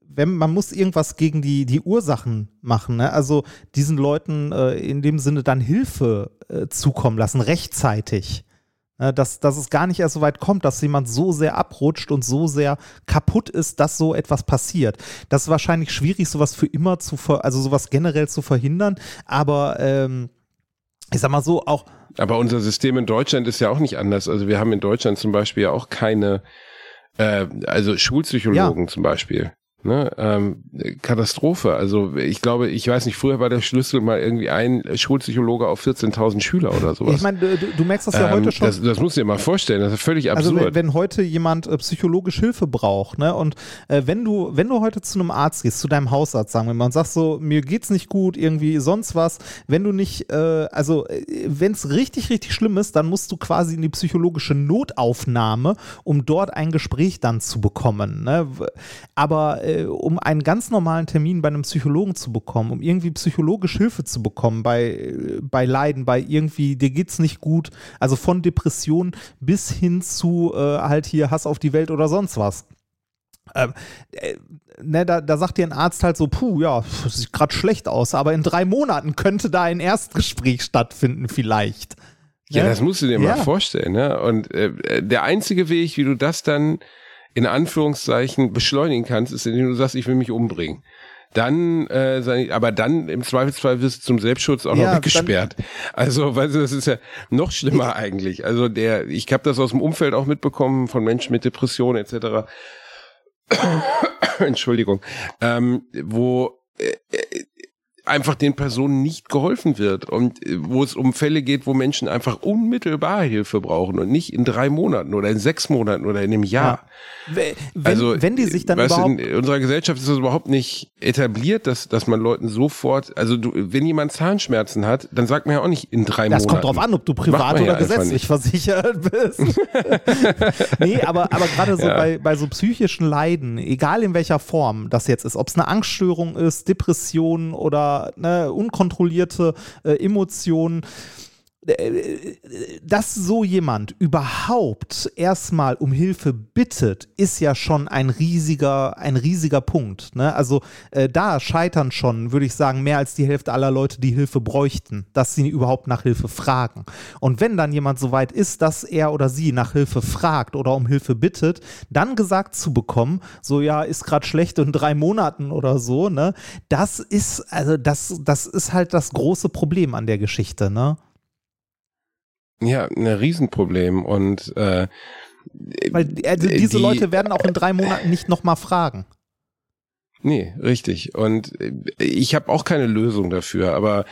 wenn man muss irgendwas gegen die, die Ursachen machen, ne? Also diesen Leuten äh, in dem Sinne dann Hilfe äh, zukommen lassen, rechtzeitig. Ne? Dass, dass es gar nicht erst so weit kommt, dass jemand so sehr abrutscht und so sehr kaputt ist, dass so etwas passiert. Das ist wahrscheinlich schwierig, sowas für immer zu ver also sowas generell zu verhindern, aber ähm, ich sag mal so, auch
Aber unser System in Deutschland ist ja auch nicht anders. Also wir haben in Deutschland zum Beispiel ja auch keine, äh, also Schulpsychologen zum Beispiel. Ne, ähm, Katastrophe. Also ich glaube, ich weiß nicht, früher war der Schlüssel mal irgendwie ein Schulpsychologe auf 14.000 Schüler oder sowas.
Ich meine, du, du merkst das ja
ähm,
heute schon.
Das, das musst du dir mal vorstellen, das ist völlig
also
absurd.
wenn, wenn heute jemand äh, psychologisch Hilfe braucht, ne, und äh, wenn du, wenn du heute zu einem Arzt gehst, zu deinem Hausarzt, sagen wir mal, und sagst so, mir geht's nicht gut, irgendwie sonst was, wenn du nicht, äh, also wenn es richtig, richtig schlimm ist, dann musst du quasi in die psychologische Notaufnahme, um dort ein Gespräch dann zu bekommen. Ne? Aber äh, um einen ganz normalen Termin bei einem Psychologen zu bekommen, um irgendwie psychologisch Hilfe zu bekommen bei, äh, bei Leiden, bei irgendwie, dir geht's nicht gut, also von Depressionen bis hin zu äh, halt hier Hass auf die Welt oder sonst was. Ähm, äh, ne, da, da sagt dir ein Arzt halt so, puh, ja, das sieht gerade schlecht aus, aber in drei Monaten könnte da ein Erstgespräch stattfinden vielleicht.
Ja,
Ne?
das musst du dir
Ja.
mal vorstellen. Ne? Und äh, der einzige Weg, wie du das dann in Anführungszeichen beschleunigen kannst, ist, indem du sagst, ich will mich umbringen. Dann, äh, aber dann im Zweifelsfall wirst du zum Selbstschutz auch
Ja,
noch weggesperrt. Also, weißt du, das ist ja noch schlimmer eigentlich. Also der, ich habe das aus dem Umfeld auch mitbekommen von Menschen mit Depressionen etc. <coughs> Entschuldigung, ähm, wo äh, einfach den Personen nicht geholfen wird und äh, wo es um Fälle geht, wo Menschen einfach unmittelbar Hilfe brauchen und nicht in drei Monaten oder in sechs Monaten oder in einem Jahr.
W- Wenn,
also,
wenn die sich dann überhaupt
in unserer Gesellschaft ist das überhaupt nicht etabliert, dass, dass man Leuten sofort, also du, wenn jemand Zahnschmerzen hat, dann sagt man ja auch nicht in drei
Das
Monaten.
kommt drauf an, ob du privat
ja
oder
einfach
gesetzlich versichert bist. <laughs> nee, aber, aber gerade so
Ja.
bei, bei so psychischen Leiden, egal in welcher Form das jetzt ist, ob es eine Angststörung ist, Depression oder ne, unkontrollierte äh, Emotionen, dass so jemand überhaupt erstmal um Hilfe bittet, ist ja schon ein riesiger, ein riesiger Punkt. Ne? Also äh, da scheitern schon, würde ich sagen, mehr als die Hälfte aller Leute, die Hilfe bräuchten, dass sie überhaupt nach Hilfe fragen. Und wenn dann jemand so weit ist, dass er oder sie nach Hilfe fragt oder um Hilfe bittet, dann gesagt zu bekommen, so ja, ist gerade schlecht in drei Monaten oder so, ne, das ist, also das, das ist halt das große Problem an der Geschichte, ne?
Ja, ein Riesenproblem und äh,
Weil also diese
die-
Leute werden auch in drei Monaten nicht nochmal fragen.
Nee, richtig. Und äh, ich habe auch keine Lösung dafür, aber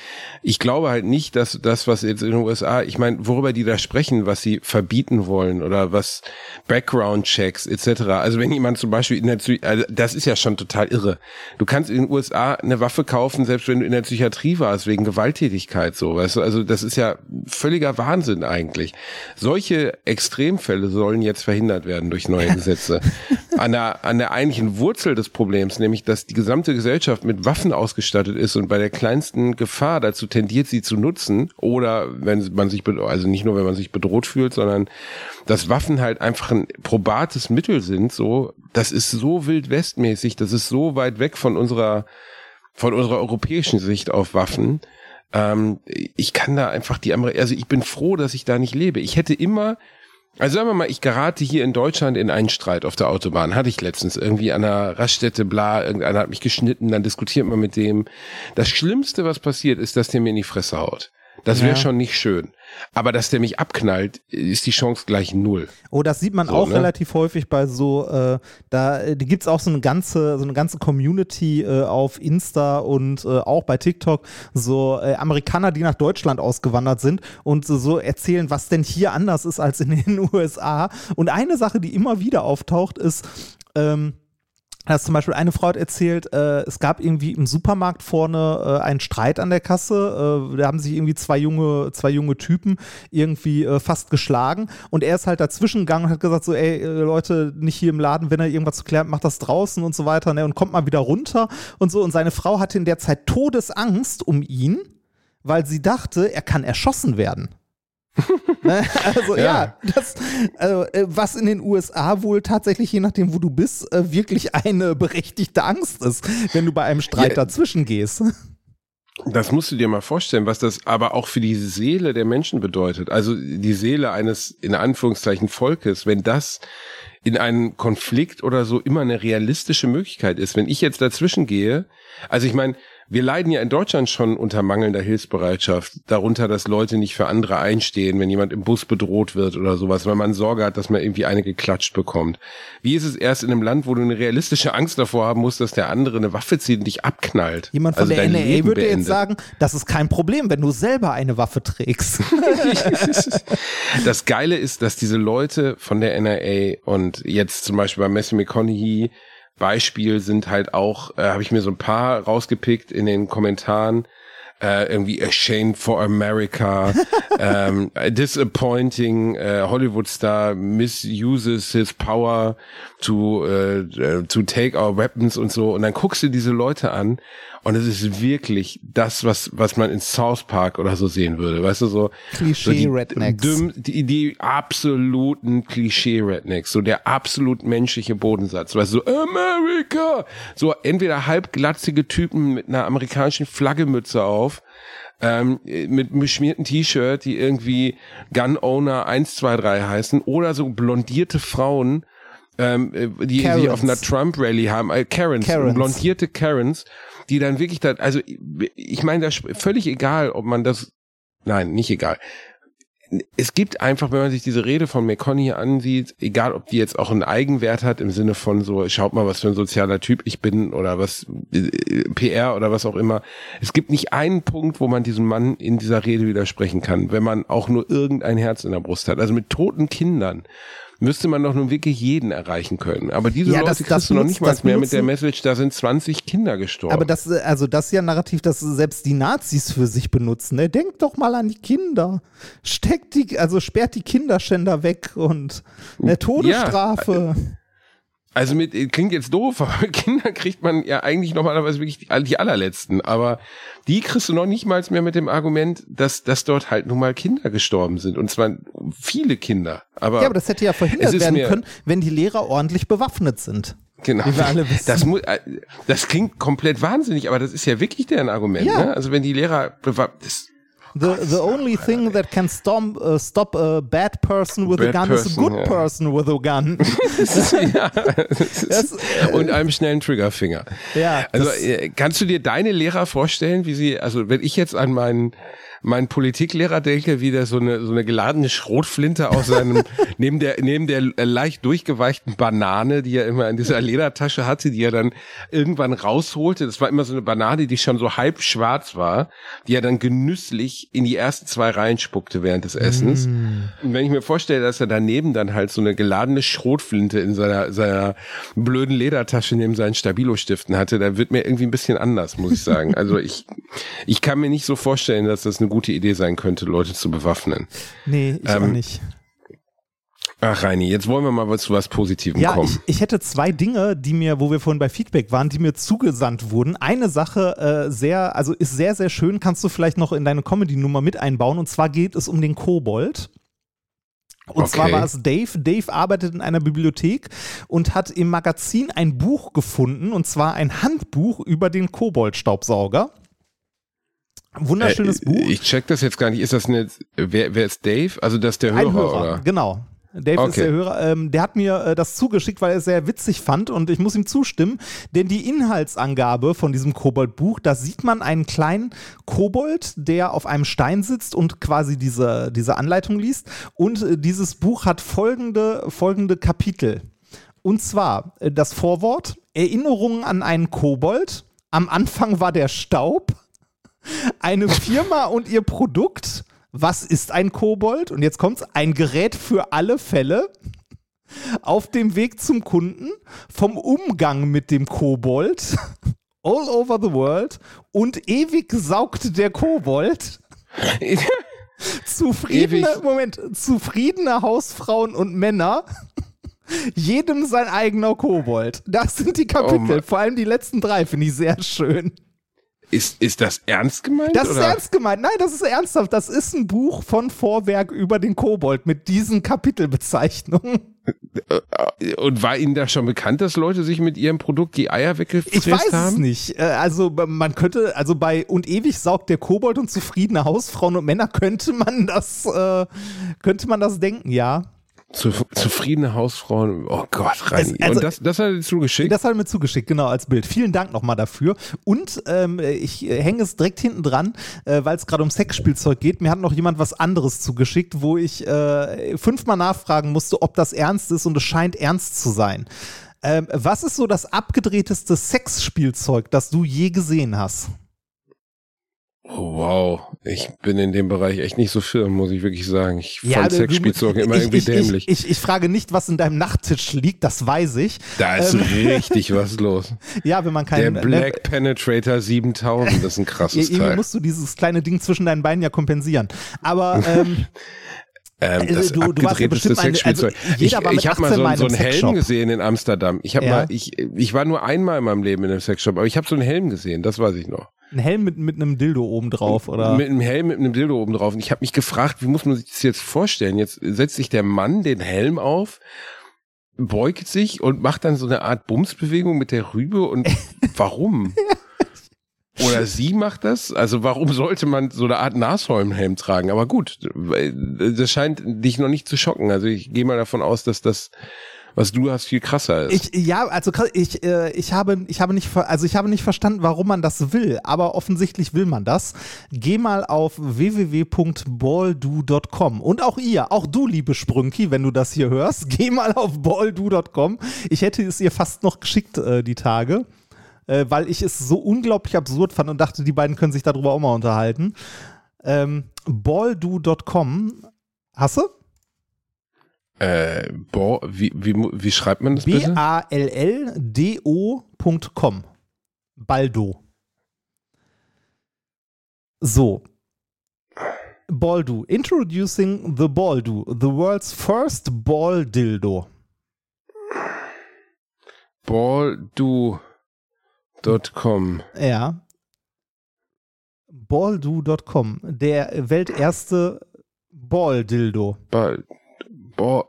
ich glaube halt nicht, dass das, was jetzt in den USA, ich meine, worüber die da sprechen, was sie verbieten wollen oder was Background-Checks etc. Also wenn jemand zum Beispiel in der Psy also das ist ja schon total irre. Du kannst in den USA eine Waffe kaufen, selbst wenn du in der Psychiatrie warst, wegen Gewalttätigkeit so, weißt du, also das ist ja völliger Wahnsinn eigentlich. Solche Extremfälle sollen jetzt verhindert werden durch neue Gesetze. <laughs> An der, an der eigentlichen Wurzel des Problems, nämlich dass die gesamte Gesellschaft mit Waffen ausgestattet ist und bei der kleinsten Gefahr dazu tendiert, sie zu nutzen oder wenn man sich, also nicht nur wenn man sich bedroht fühlt, sondern dass Waffen halt einfach ein probates Mittel sind, so, das ist so wildwestmäßig, das ist so weit weg von unserer, von unserer europäischen Sicht auf Waffen. Ähm, ich kann da einfach die Amerikaner, also ich bin froh, dass ich da nicht lebe. Ich hätte immer also sagen wir mal, ich gerate hier in Deutschland in einen Streit auf der Autobahn. Hatte ich letztens irgendwie an einer Raststätte, bla, irgendeiner hat mich geschnitten, dann diskutiert man mit dem. Das Schlimmste, was passiert, ist, dass der mir in die Fresse haut. Das wäre ja. schon nicht schön. Aber dass der mich abknallt, ist die Chance gleich null.
Oh, das sieht man so, auch ne? relativ häufig bei so, äh, da äh, gibt es auch so eine ganze, so eine ganze Community äh, auf Insta und äh, auch bei TikTok, so äh, Amerikaner, die nach Deutschland ausgewandert sind und so erzählen, was denn hier anders ist als in den <laughs> USA. Und eine Sache, die immer wieder auftaucht, ist, ähm, dass zum Beispiel eine Frau hat erzählt, äh, es gab irgendwie im Supermarkt vorne äh, einen Streit an der Kasse. Äh, da haben sich irgendwie zwei junge, zwei junge Typen irgendwie äh, fast geschlagen und er ist halt dazwischen gegangen und hat gesagt: so, ey, äh, Leute, nicht hier im Laden, wenn er irgendwas zu klären, macht das draußen und so weiter, ne? Und kommt mal wieder runter und so. Und seine Frau hatte in der Zeit Todesangst um ihn, weil sie dachte, er kann erschossen werden. Ne? <laughs> also ja, ja das, also, äh, was in den USA wohl tatsächlich, je nachdem, wo du bist, äh, wirklich eine berechtigte Angst ist, wenn du bei einem Streit ja, dazwischen gehst. <laughs>
Das musst du dir mal vorstellen, was das aber auch für die Seele der Menschen bedeutet. Also die Seele eines, in Anführungszeichen, Volkes, wenn das in einem Konflikt oder so immer eine realistische Möglichkeit ist. Wenn ich jetzt dazwischen gehe, also ich meine, wir leiden ja in Deutschland schon unter mangelnder Hilfsbereitschaft, darunter, dass Leute nicht für andere einstehen, wenn jemand im Bus bedroht wird oder sowas, weil man Sorge hat, dass man irgendwie eine geklatscht bekommt. Wie ist es erst in einem Land, wo du eine realistische Angst davor haben musst, dass der andere eine Waffe zieht und dich abknallt?
Jemand von also der NRA würde beendet. jetzt sagen, das ist kein Problem, wenn du selber eine Waffe trägst. <laughs>
das Geile ist, dass diese Leute von der NRA und jetzt zum Beispiel bei Matthew McConaughey Beispiel sind halt auch, äh, habe ich mir so ein paar rausgepickt in den Kommentaren. Äh, irgendwie A Shame for America, <laughs> ähm, Disappointing, äh, Hollywood Star misuses his power to, äh, to take our weapons und so. Und dann guckst du diese Leute an und es ist wirklich das, was, was man in South Park oder so sehen würde. Weißt du, so.
Klischee-Rednecks.
So die, die, die, absoluten Klischee-Rednecks. So der absolut menschliche Bodensatz. Weißt du, so America! So entweder halbglatzige Typen mit einer amerikanischen Flaggemütze auf. Ähm, mit einem beschmierten T-Shirt, die irgendwie Gun Owner 123 heißen, oder so blondierte Frauen, ähm, die, die auf einer Trump-Rally haben, äh, Karens, Karens, blondierte Karens, die dann wirklich da, also ich meine, das völlig egal, ob man das, nein, nicht egal. Es gibt einfach, wenn man sich diese Rede von McConney ansieht, egal ob die jetzt auch einen Eigenwert hat im Sinne von so, schaut mal, was für ein sozialer Typ ich bin oder was, PR oder was auch immer. Es gibt nicht einen Punkt, wo man diesem Mann in dieser Rede widersprechen kann, wenn man auch nur irgendein Herz in der Brust hat. Also mit toten Kindern müsste man doch nun wirklich jeden erreichen können. Aber diese ja, Leute das, kriegst das du noch nicht mal mehr mit der Message, da sind 20 Kinder gestorben.
Aber das, also das ist ja ein Narrativ, das selbst die Nazis für sich benutzen. Ne? Denkt doch mal an die Kinder. Steckt die, also sperrt die Kinderschänder weg und eine Todesstrafe. Ja.
Also mit klingt jetzt doof, <laughs> aber mit Kindern kriegt man ja eigentlich normalerweise wirklich die, die allerletzten. Aber die kriegst du noch nicht mal mehr mit dem Argument, dass, dass dort halt nun mal Kinder gestorben sind. Und zwar viele Kinder. Aber
ja, aber das hätte ja verhindert werden können, wenn die Lehrer ordentlich bewaffnet sind.
Genau. Wie wir alle wissen. Das, muss, äh, das klingt komplett wahnsinnig, aber das ist ja wirklich deren Argument. Ja. Ne? Also wenn die Lehrer das,
The, the only thing that can stop, uh, stop a bad person with bad a gun person, is a good ja. person with a gun. <laughs>
ja, das, äh, und einem schnellen Triggerfinger. Ja. Also äh, kannst du dir deine Lehrer vorstellen, wie sie, also wenn ich jetzt an meinen meinen Politiklehrer denke, wie der so eine, so eine geladene Schrotflinte aus seinem, <laughs> neben der, neben der leicht durchgeweichten Banane, die er immer in dieser Ledertasche hatte, die er dann irgendwann rausholte. Das war immer so eine Banane, die schon so halb schwarz war, die er dann genüsslich in die ersten zwei Reihen spuckte während des Essens. Mm. Und wenn ich mir vorstelle, dass er daneben dann halt so eine geladene Schrotflinte in seiner, seiner blöden Ledertasche neben seinen Stabilo-Stiften hatte, da wird mir irgendwie ein bisschen anders, muss ich sagen. Also ich, ich kann mir nicht so vorstellen, dass das eine gute Idee sein könnte, Leute zu bewaffnen.
Nee, ich ähm, auch nicht.
Ach, Reini, jetzt wollen wir mal zu was Positivem
ja,
kommen.
Ja, ich, ich, hätte zwei Dinge, die mir, wo wir vorhin bei Feedback waren, die mir zugesandt wurden. Eine Sache äh, sehr, also ist sehr, sehr schön, kannst du vielleicht noch in deine Comedy-Nummer mit einbauen. Und zwar geht es um den Kobold. Und okay. zwar war es Dave. Dave arbeitet in einer Bibliothek und hat im Magazin ein Buch gefunden, und zwar ein Handbuch über den Koboldstaubsauger. Wunderschönes
äh,
Buch.
Ich check das jetzt gar nicht. Ist das eine, wer, wer ist Dave? Also das ist der Hörer, Hörer oder?
Genau. Dave okay. ist der Hörer. Ähm, der hat mir äh, das zugeschickt, weil er es sehr witzig fand und ich muss ihm zustimmen, denn die Inhaltsangabe von diesem Koboldbuch, da sieht man einen kleinen Kobold, der auf einem Stein sitzt und quasi diese, diese Anleitung liest. Und äh, dieses Buch hat folgende, folgende Kapitel. Und zwar äh, das Vorwort, Erinnerungen an einen Kobold. Am Anfang war der Staub. Eine <laughs> Firma und ihr Produkt was ist ein Kobold? Und jetzt kommt's, ein Gerät für alle Fälle auf dem Weg zum Kunden, vom Umgang mit dem Kobold, <laughs> all over the world und ewig saugt der Kobold. <laughs> zufriedene, ewig. Moment, zufriedene Hausfrauen und Männer. Jedem sein eigener Kobold. Das sind die Kapitel. Oh Vor allem die letzten drei finde ich sehr schön.
Ist, ist das ernst gemeint?
Das ist ernst gemeint. Nein, das ist ernsthaft. Das ist ein Buch von Vorwerk über den Kobold mit diesen Kapitelbezeichnungen.
Und war Ihnen da schon bekannt, dass Leute sich mit ihrem Produkt die Eier weggefressen haben?
Ich weiß haben? es nicht. Äh, also man könnte, also bei Und ewig saugt der Kobold und zufriedene Hausfrauen und Männer könnte man das, äh, könnte man das denken, ja.
Zu, zufriedene Hausfrauen. Oh Gott, Reini.
Also,
und das, das hat er dir zugeschickt?
Das hat er mir zugeschickt, genau, als Bild. Vielen Dank nochmal dafür. Und ähm, ich hänge es direkt hinten dran, äh, weil es gerade um Sexspielzeug geht. Mir hat noch jemand was anderes zugeschickt, wo ich äh, fünfmal nachfragen musste, ob das ernst ist und es scheint ernst zu sein. Ähm, was ist so das abgedrehteste Sexspielzeug, das du je gesehen hast?
Oh, wow, ich bin in dem Bereich echt nicht so firm, muss ich wirklich sagen. Ich ja, fand Sexspielzeug immer ich, irgendwie
ich,
dämlich.
Ich, ich, frage nicht, was in deinem Nachttisch liegt, das weiß ich.
Da ist ähm, richtig was los. <laughs>
Ja, wenn man keinen...
Der Black ne, Penetrator 7000, das ist ein krasses <laughs> ja, Teil.
musst du dieses kleine Ding zwischen deinen Beinen ja kompensieren. Aber... Ähm, <laughs>
Ähm, also das du, du abgedrehteste Sexspielzeug. Also ich ich habe mal so, so einen Helm gesehen in Amsterdam. Ich habe ja. mal, ich, ich war nur einmal in meinem Leben in einem Sexshop, aber ich habe so einen Helm gesehen, das weiß ich noch.
Ein Helm mit, mit einem Dildo oben drauf, oder?
Mit einem Helm mit einem Dildo oben drauf. Und ich habe mich gefragt, wie muss man sich das jetzt vorstellen? Jetzt setzt sich der Mann den Helm auf, beugt sich und macht dann so eine Art Bumsbewegung mit der Rübe und <laughs> warum? Oder sie macht das? Also warum sollte man so eine Art Nashornhelm tragen? Aber gut, das scheint dich noch nicht zu schocken. Also ich gehe mal davon aus, dass das was du hast, viel krasser
ist. Ich, ja, also ich, äh, ich habe, ich habe nicht, also ich habe nicht verstanden, warum man das will, aber offensichtlich will man das. Geh mal auf www.baldu.com und auch ihr, auch du, liebe Sprünki, wenn du das hier hörst, <laughs> geh mal auf baldu.com. Ich hätte es ihr fast noch geschickt, äh, die Tage. Äh, weil ich es so unglaublich absurd fand und dachte, die beiden können sich darüber auch mal unterhalten. Ähm, baldu.com. Hast du?
Äh, bo, wie, wie, wie schreibt man das
bitte? B-A-L-L-D-O.com. Baldo. So. Baldo. Introducing the Baldo, the world's first ball dildo.
Baldo.com.
Ja. Baldo.com. Der welterste Ball-Dildo.
Ball. Boah.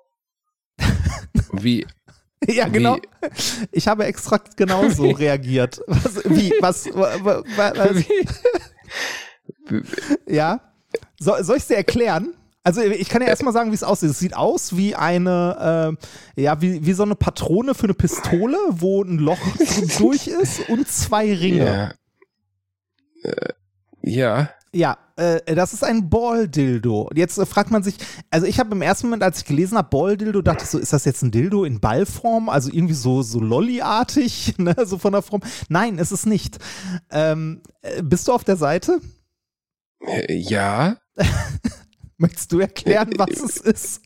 <laughs> Wie?
Ja, genau. Wie? Ich habe extra genauso reagiert. Was, wie? Was? was, was wie? ja. So, soll ich es dir erklären? Also ich kann ja erstmal sagen, wie es aussieht. Es sieht aus wie eine, äh, ja, wie, wie so eine Patrone für eine Pistole, wo ein Loch <laughs> durch ist und zwei Ringe.
Ja. Äh, ja.
Ja, äh, das ist ein Ball-Dildo. Jetzt äh, fragt man sich, also ich habe im ersten Moment, als ich gelesen habe, Ball-Dildo, dachte ich so, ist das jetzt ein Dildo in Ballform? Also irgendwie so, so Lolli-artig, <laughs> ne? so von der Form. Nein, ist es nicht. Ähm, äh, bist du auf der Seite?
Äh, Ja. <laughs>
Möchtest du erklären, <laughs> was es ist?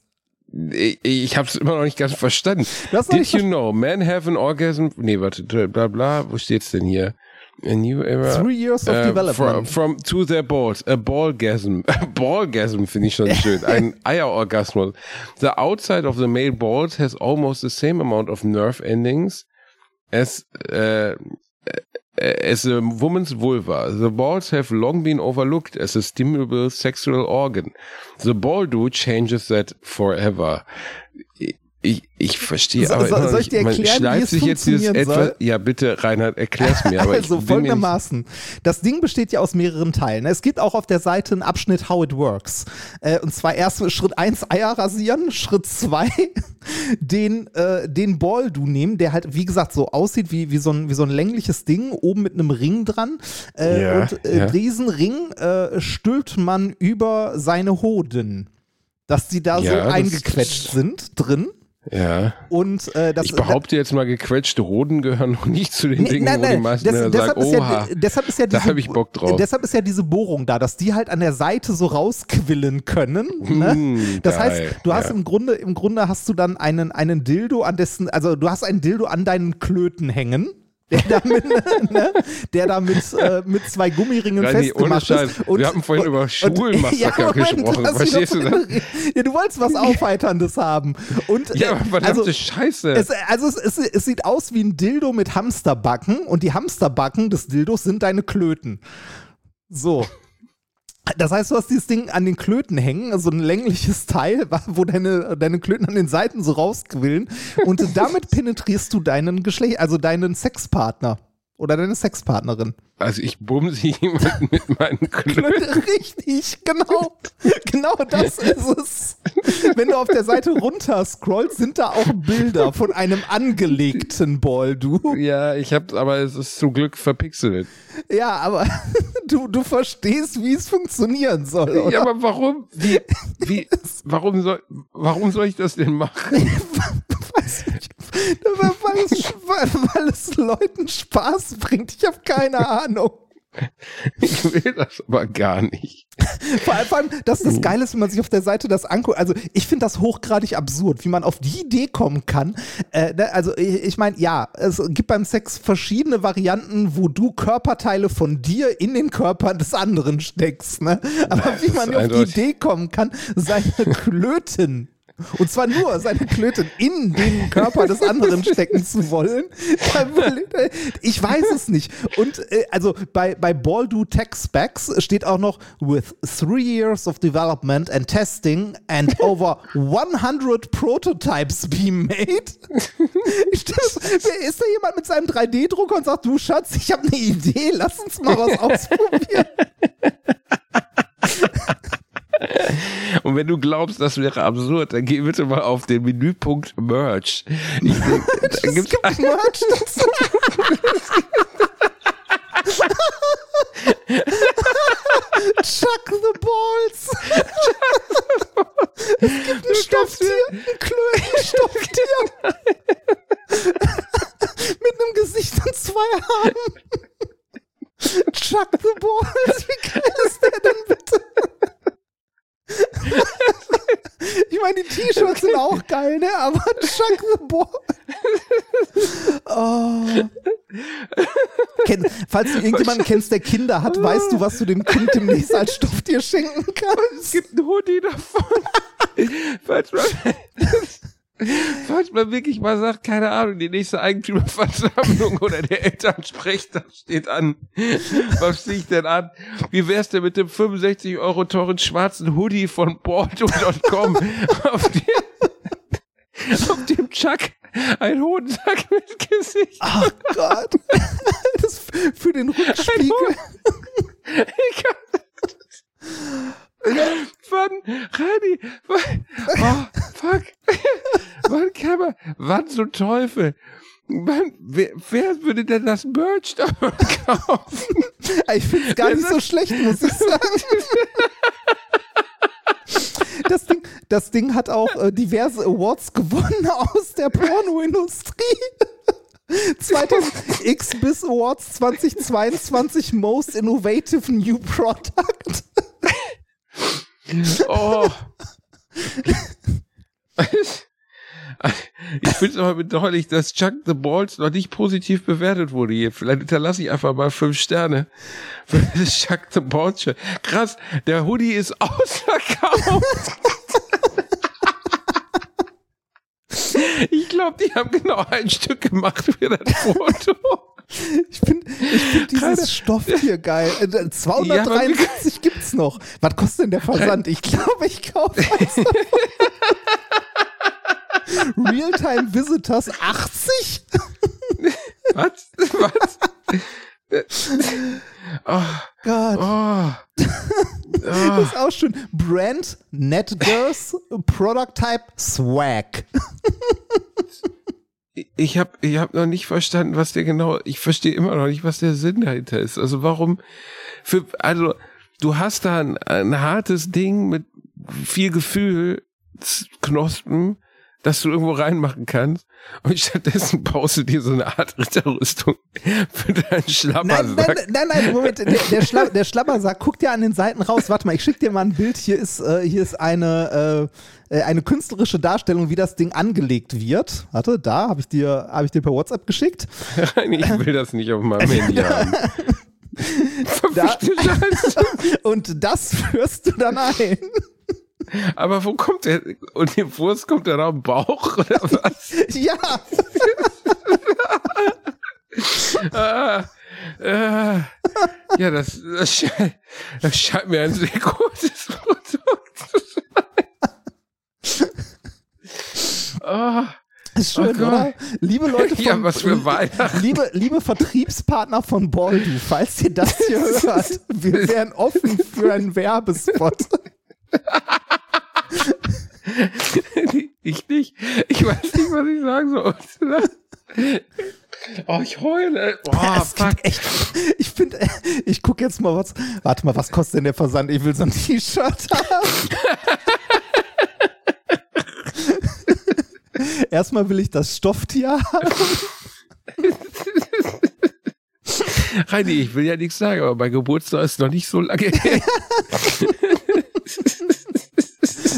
Ich, ich habe es immer noch nicht ganz verstanden. Did you know, men have an orgasm? Nee, warte, bla bla, wo steht's denn hier? A new era.
Three years of
Äh,
development.
from, from to their balls. A ballgasm. <laughs> ballgasm finde ich schon schön. Ein <laughs> Eierorgasmus. The outside of the male balls has almost the same amount of nerve endings as uh, Äh, as a woman's vulva. The balls have long been overlooked as a stimulable sexual organ. The ball do changes that forever. Ich, ich verstehe
So-
aber
so- soll ich dir
man
erklären, wie
schleift
es
sich jetzt dieses
funktionieren
etwas.
soll?
Ja, bitte, Reinhard, erklär's mir. Aber <laughs> ich
also folgendermaßen. Das Ding besteht ja aus mehreren Teilen. Es gibt auch auf der Seite einen Abschnitt How it works. Äh, und zwar erst Schritt 1 Eier rasieren, Schritt 2 <laughs> den, äh, den Ball du nehmen, der halt, wie gesagt, so aussieht wie, wie, so, ein, wie so ein längliches Ding, oben mit einem Ring dran. Äh,
Ja,
und äh,
ja.
diesen Ring äh, stülpt man über seine Hoden. Dass die da
Ja,
so eingequetscht sind drin.
Ja.
Und äh, das
Ich behaupte jetzt mal, gequetschte Hoden gehören noch nicht zu den
Nee,
Dingen,
nein,
wo die
nein,
meisten
des- deshalb,
sagen,
ist ja, deshalb ist ja
da
diese,
hab ich Bock drauf.
Deshalb ist ja diese Bohrung da, dass die halt an der Seite so rausquillen können. Ne?
Hm,
Das
geil,
heißt, du hast
ja.
im Grunde, im Grunde hast du dann einen, einen Dildo an dessen, also du hast einen Dildo an deinen Klöten hängen. Der damit, <laughs> ne, der da mit, äh, mit zwei Gummiringen
ohne
festgemacht
Scheiß.
ist. Und,
Wir haben vorhin über Schwulenmassaker <laughs>
Moment,
gesprochen. Verstehst du das?
Ja, du wolltest was Aufheiterndes haben. Und,
Ja,
äh,
aber verdammte
also,
Scheiße.
es, also es, es, es sieht aus wie ein Dildo mit Hamsterbacken und die Hamsterbacken des Dildos sind deine Klöten. So. Das heißt, du hast dieses Ding an den Klöten hängen, so ein längliches Teil, <laughs> wo deine, deine Klöten an den Seiten so rausquillen. Und damit penetrierst du deinen Geschlecht, also deinen Sexpartner oder deine Sexpartnerin.
also ich bumm sie <laughs> mit, mit meinen Klöten.
Richtig, genau. Genau das ist es. Wenn du auf der Seite runter scrollst, sind da auch Bilder von einem angelegten Ball, du.
Ja, ich hab's, aber es ist zum Glück verpixelt.
Ja, aber <laughs> du, du verstehst, wie es funktionieren soll, oder?
Ja, aber warum? Wie, wie, <laughs> warum soll, warum soll ich das denn machen?
Weiß ich, weil, es, weil, weil es Leuten Spaß bringt. Ich habe keine Ahnung.
Ich will das aber gar nicht.
Vor allem, dass das Geile ist, wenn man sich auf der Seite das anguckt. Also ich finde das hochgradig absurd, wie man auf die Idee kommen kann. Äh, ne, also ich, ich meine, ja, es gibt beim Sex verschiedene Varianten, wo du Körperteile von dir in den Körper des anderen steckst. Ne? Aber wie man auf die. Idee kommen kann, seine <laughs> Klöten und zwar nur seine Klöten in den Körper des anderen stecken zu wollen. Ich weiß es nicht. Und äh, also bei, bei Baldu Tech Specs steht auch noch with three years of development and testing and over 100 prototypes being made. Stimmt, ist da jemand mit seinem 3D-Drucker und sagt, du Schatz, ich habe eine Idee, lass uns mal was ausprobieren.
Und wenn du glaubst, das wäre absurd, dann geh bitte mal auf den Menüpunkt Merch. Ich <laughs> denk, da
Es
gibt's
gibt Merch. Chuck the Balls. es gibt ein Stofftier, ein Klötenstofftier. Mit einem Gesicht und zwei Armen. Chuck the Balls. Wie geil ist der denn bitte? Ich meine, die T-Shirts sind auch geil, ne? Aber <laughs> Chuck the Ball. Oh. Kenn, falls du irgendjemanden kennst, der Kinder hat, weißt du, was du dem Kind demnächst als Stofftier schenken
Es
kannst.
gibt einen Hoodie davon. <laughs> falls, man, <laughs> falls man wirklich mal sagt, keine Ahnung, die nächste Eigentümerversammlung <laughs> oder der Elternsprechtag steht an. <laughs> Was ziehe ich denn an? Wie wär's denn mit dem 65 Euro teuren schwarzen Hoodie von Bordo.com, auf dem, auf dem Chuck ein Hodensack mit Gesicht.
Ach Gott. Das für den Rückspiegel.
Ich hab Wann, Reini, wann, oh, fuck, wann kann man, wann zum Teufel? Man, wer, wer würde denn das Merch da kaufen?
Ich finde es gar nicht so schlecht, muss ich sagen. Das Ding, das Ding hat auch äh, diverse Awards gewonnen aus der Pornoindustrie. 2000 X-Bis Awards 2022 Most Innovative New Product.
Oh. <laughs> Ich finde es aber bedauerlich, dass Chuck the Balls noch nicht positiv bewertet wurde hier. Vielleicht hinterlasse ich einfach mal fünf Sterne für das <laughs> Chuck the Balls. Shirt. Krass, der Hoodie ist <laughs> ausverkauft. Ich glaube, die haben genau ein Stück gemacht für das Foto. <laughs>
Ich finde ich find dieses Stofftier geil. Äh, 273 ja, gibt's noch. Was kostet denn der Versand? Ich glaube, ich kaufe es. <laughs> Realtime Visitors 80?
Was? Was? <laughs>
Oh Gott.
Oh.
Das ist auch schön. Brand Netgirls Product Type Swag.
Ich habe ich hab noch nicht verstanden, was der genau, ich verstehe immer noch nicht, was der Sinn dahinter ist. Also warum, für, also du hast da ein, ein hartes Ding mit viel Gefühl, Knospen, dass du irgendwo reinmachen kannst. Und stattdessen baust du dir so eine Art Ritterrüstung für deinen Schlappersack.
Nein, nein, nein, nein Moment, der, der, Schla der Schlappersack, guck dir an den Seiten raus. Warte mal, ich schick dir mal ein Bild. Hier ist, äh, hier ist eine, äh, äh eine künstlerische Darstellung, wie das Ding angelegt wird. Warte, da habe ich dir, habe ich dir per WhatsApp geschickt.
ich will das nicht auf meinem Handy <laughs> haben. <laughs>
Da, <laughs> und das führst du dann ein.
Aber wo kommt der? Und die Wurst kommt der am Bauch oder was? <laughs>
ja. <laughs>
ah, ah, ja, das, das, scheint, das scheint mir ein sehr gutes Produkt zu sein.
Oh. Ist schön, oh oder? Liebe Leute von,
ja, was für Weihnachten.
Liebe, liebe Vertriebspartner von Boldu, falls ihr das hier <laughs> hört, wir wären offen für einen Werbespot. <laughs>
ich nicht. Ich weiß nicht, was ich sagen soll. <laughs> Oh, ich heule. Boah, fuck.
Echt, ich finde, ich gucke jetzt mal was. Warte mal, was kostet denn der Versand? Ich will so ein T-Shirt haben. <laughs> Erstmal will ich das Stofftier haben.
Reini, ich will ja nichts sagen, aber mein Geburtstag ist noch nicht so lange her.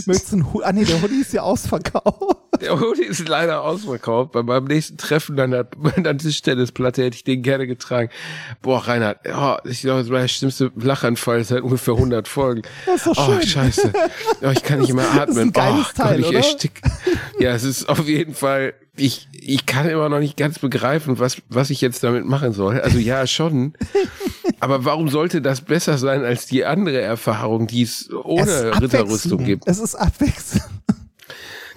Möchtest du einen Hoodie? Ah, nee, der Hoodie ist ja ausverkauft.
Der Hoodie ist leider ausverkauft. Bei meinem nächsten Treffen an der, an der Tischtennisplatte hätte ich den gerne getragen. Boah, Reinhard, oh, ich glaube, das war der schlimmste Lachanfall seit ungefähr 100 Folgen.
Das ist doch
oh,
schön.
scheiße. Oh, ich kann nicht mehr atmen.
Das ist
oh,
Teil,
ich
oder?
erstick. Ja, es ist auf jeden Fall, ich, ich kann immer noch nicht ganz begreifen, was, was ich jetzt damit machen soll. Also ja, schon. Aber warum sollte das besser sein als die andere Erfahrung, die es ohne
Es
Ritterrüstung gibt?
Es ist Abwechslung.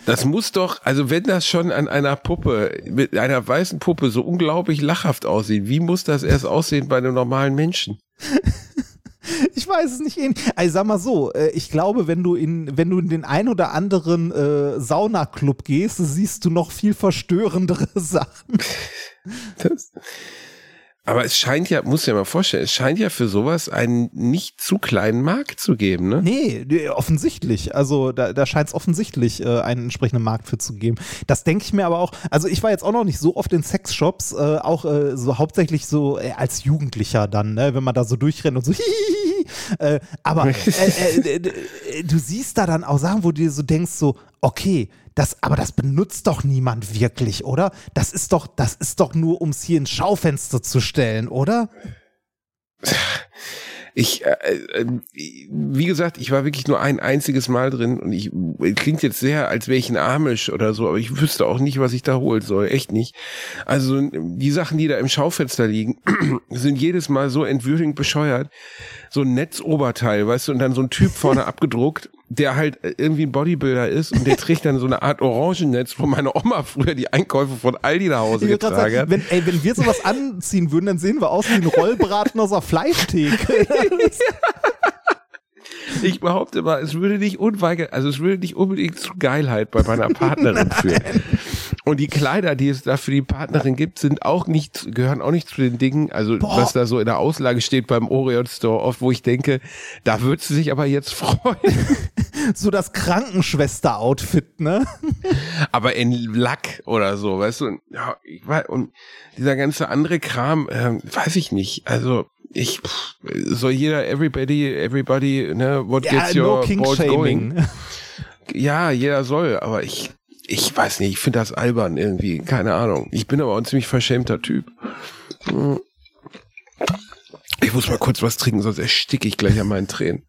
Das muss doch, also wenn das schon an einer Puppe, mit einer weißen Puppe so unglaublich lachhaft aussieht, wie muss das erst aussehen bei einem normalen Menschen? <laughs>
Ich weiß es nicht. Also sag mal so, äh, ich glaube, wenn du in, wenn du in den ein oder anderen äh, Saunaclub gehst, siehst du noch viel verstörendere <laughs> Sachen.
Das, aber es scheint ja, muss ja mal vorstellen, es scheint ja für sowas einen nicht zu kleinen Markt zu geben, ne?
Nee, offensichtlich. Also da, da scheint es offensichtlich äh, einen entsprechenden Markt für zu geben. Das denke ich mir aber auch. Also ich war jetzt auch noch nicht so oft in Sexshops, äh, auch äh, so hauptsächlich so äh, als Jugendlicher dann, ne, wenn man da so durchrennt und so. <laughs> Äh, aber <laughs> äh, du siehst da dann auch Sachen, wo du dir so denkst, so, okay, das, aber das benutzt doch niemand wirklich, oder? Das ist doch, das ist doch nur, um es hier ins Schaufenster zu stellen, oder?
Ich, äh, äh, wie gesagt, ich war wirklich nur ein einziges Mal drin und ich klingt jetzt sehr, als wäre ich ein Amish oder so, aber ich wüsste auch nicht, was ich da holen soll, echt nicht. Also die Sachen, die da im Schaufenster liegen, <clears throat> sind jedes Mal so entwürdigend bescheuert. So ein Netzoberteil, weißt du, und dann so ein Typ vorne <laughs> abgedruckt, der halt irgendwie ein Bodybuilder ist und der <laughs> trägt dann so eine Art Orangennetz, wo meine Oma früher die Einkäufe von Aldi nach Hause getragen
sagen,
hat.
wenn, ey, wenn wir sowas anziehen würden, dann sehen wir aus wie ein Rollbraten aus einer Fleischtheke. <laughs>
Ich behaupte mal, es würde nicht unweigerlich, also es würde nicht unbedingt zu Geilheit bei meiner Partnerin <laughs> führen. Und die Kleider, die es da für die Partnerin gibt, sind auch nicht, gehören auch nicht zu den Dingen, also
Boah.
was da so in der Auslage steht beim Orion Store, oft wo ich denke, da wird sie sich aber jetzt <laughs> freuen.
So das Krankenschwester-Outfit, ne?
aber in Lack oder so, weißt du? Und, ja, ich weiß, und dieser ganze andere Kram, ähm, weiß ich nicht. Also ich pff, soll jeder everybody, everybody, ne, what
Ja,
gets
no
your boat going? <laughs> Ja, jeder soll, aber ich, ich weiß nicht, ich finde das albern irgendwie, keine Ahnung. Ich bin aber auch ein ziemlich verschämter Typ. Ich muss mal kurz was trinken, sonst ersticke ich gleich an meinen Tränen.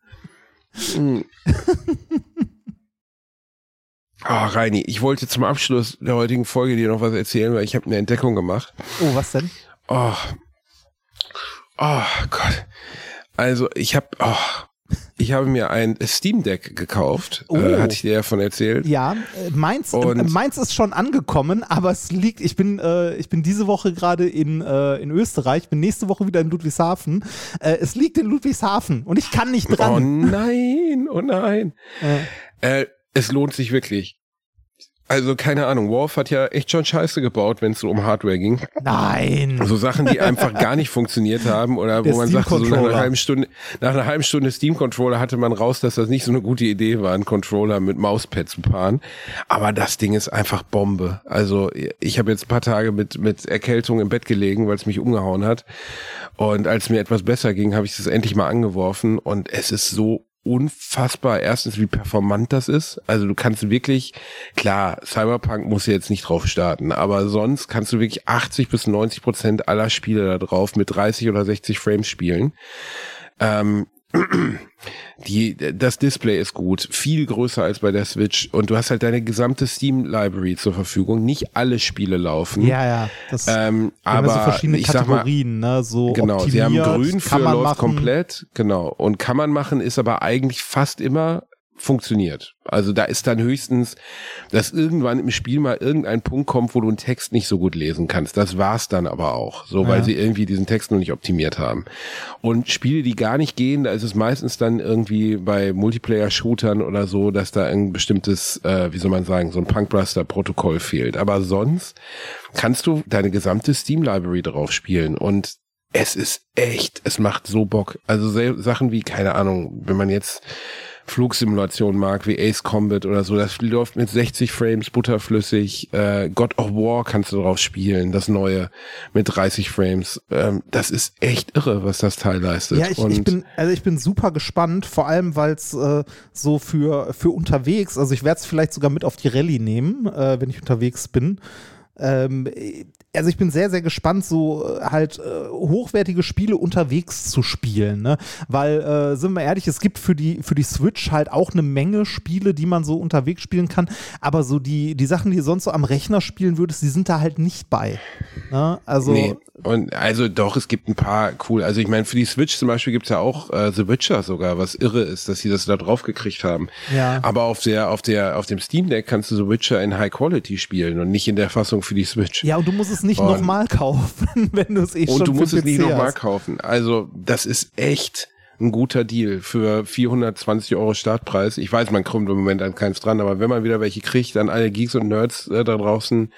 Hm. Ah, Reini, ich wollte zum Abschluss der heutigen Folge dir noch was erzählen, weil ich habe eine Entdeckung gemacht.
Oh, was denn?
Oh. Oh Gott. Also ich habe oh, ich habe mir ein Steam Deck gekauft.
Oh.
Äh, hatte ich dir ja von erzählt.
Ja, äh, meins, äh,
Und-
meins ist schon angekommen, aber es liegt, ich bin, äh, ich bin diese Woche gerade in, äh, in Österreich, bin nächste Woche wieder in Ludwigshafen. Äh, es liegt in Ludwigshafen und ich kann nicht
Oh
dran.
nein, oh nein.
Äh,
Äh, es lohnt sich wirklich. Also keine Ahnung, Wolf hat ja echt schon Scheiße gebaut, wenn es so um Hardware ging.
nein.
So Sachen, die einfach gar nicht funktioniert haben oder
Der
wo man sagt, so nach einer halben Stunde, nach einer halben Stunde Steam-Controller hatte man raus, dass das nicht so eine gute Idee war, einen Controller mit Mauspad zu paaren. Aber das Ding ist einfach Bombe. Also ich habe jetzt ein paar Tage mit, mit Erkältung im Bett gelegen, weil es mich umgehauen hat. Und als mir etwas besser ging, habe ich es endlich mal angeworfen und es ist so unfassbar erstens, wie performant das ist. Also du kannst wirklich, klar, Cyberpunk muss jetzt nicht drauf starten, aber sonst kannst du wirklich 80 bis 90 Prozent aller Spiele da drauf mit 30 oder 60 Frames spielen. Ähm, die, das Display ist gut, viel größer als bei der Switch und du hast halt deine gesamte Steam Library zur Verfügung. Nicht alle Spiele laufen.
Ja, ja. Das
Ähm, aber
so verschiedene
ich sag mal,
Kategorien, ne? So
Genau, sie haben grün für läuft
machen.
komplett, genau. Und kann man machen, ist aber eigentlich fast immer funktioniert. Also da ist dann höchstens, dass irgendwann im Spiel mal irgendein Punkt kommt, wo du einen Text nicht so gut lesen kannst. Das war's dann aber auch, so weil
Ja.
sie irgendwie diesen Text noch nicht optimiert haben. Und Spiele, die gar nicht gehen, da ist es meistens dann irgendwie bei Multiplayer-Shootern oder so, dass da ein bestimmtes, äh, wie soll man sagen, so ein Punkbuster-Protokoll fehlt. Aber sonst kannst du deine gesamte Steam-Library drauf spielen und es ist echt, es macht so Bock. Also Sachen wie, keine Ahnung, wenn man jetzt Flugsimulationen mag, wie Ace Combat oder so, das läuft mit 60 Frames butterflüssig. Äh, God of War kannst du drauf spielen, das neue mit 30 Frames. Ähm, das ist echt irre, was das Teil leistet.
Ja, ich, ich bin, also ich bin super gespannt, vor allem weil es äh, so für, für unterwegs, also ich werde es vielleicht sogar mit auf die Rallye nehmen, äh, wenn ich unterwegs bin. Ähm, also ich bin sehr, sehr gespannt, so äh, halt äh, hochwertige Spiele unterwegs zu spielen, ne? Weil, äh, sind wir ehrlich, es gibt für die, für die Switch halt auch eine Menge Spiele, die man so unterwegs spielen kann, aber so die, die Sachen, die du sonst so am Rechner spielen würdest, die sind da halt nicht bei. Ne? Also,
Nee, und also doch, es gibt ein paar cool. Also ich meine, für die Switch zum Beispiel gibt's ja auch äh, The Witcher sogar, was irre ist, dass sie das da drauf gekriegt haben.
Ja.
Aber auf der, auf der, auf dem Steam Deck kannst du The Witcher in High Quality spielen und nicht in der Fassung für die Switch.
ja, und du musst es nicht
Und-
nochmal kaufen, <laughs> wenn du es eh schon
und du musst es
PC
nicht nochmal kaufen. Also das ist echt ein guter Deal für 420 Euro Startpreis. Ich weiß, man kommt im Moment an keins dran, aber wenn man wieder welche kriegt, dann alle Geeks und Nerds äh, da draußen.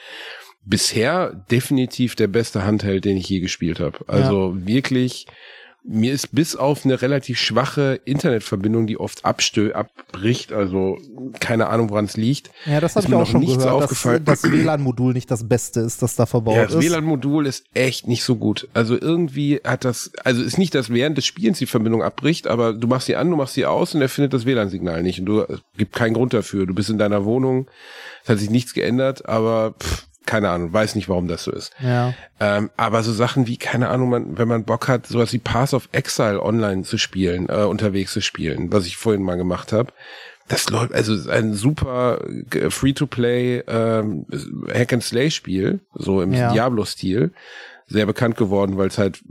Bisher definitiv der beste Handheld, den ich je gespielt habe. Also wirklich, mir ist bis auf eine relativ schwache Internetverbindung, die oft abstö abbricht, also keine Ahnung, woran es liegt.
Ja, das habe
ist
ich
mir
auch
noch
schon
nichts
gehört,
aufgefallen.
dass das WLAN-Modul nicht das Beste ist, das da verbaut
Ja, das
ist.
WLAN-Modul ist echt nicht so gut. Also irgendwie hat das, also ist nicht, dass während des Spielens die Verbindung abbricht, aber du machst sie an, du machst sie aus und er findet das WLAN-Signal nicht. Und du es gibt keinen Grund dafür. Du bist in deiner Wohnung, es hat sich nichts geändert, aber pff, keine Ahnung, weiß nicht, warum das so ist.
ja.
Ähm, aber so Sachen wie, keine Ahnung, man, wenn man Bock hat, sowas wie Pass of Exile online zu spielen, äh, unterwegs zu spielen, was ich vorhin mal gemacht habe, das läuft, also ist ein super äh, Free-to-Play ähm, Hack-and-Slay-Spiel, so im
Ja.
Diablo-Stil. Sehr bekannt geworden, weil es halt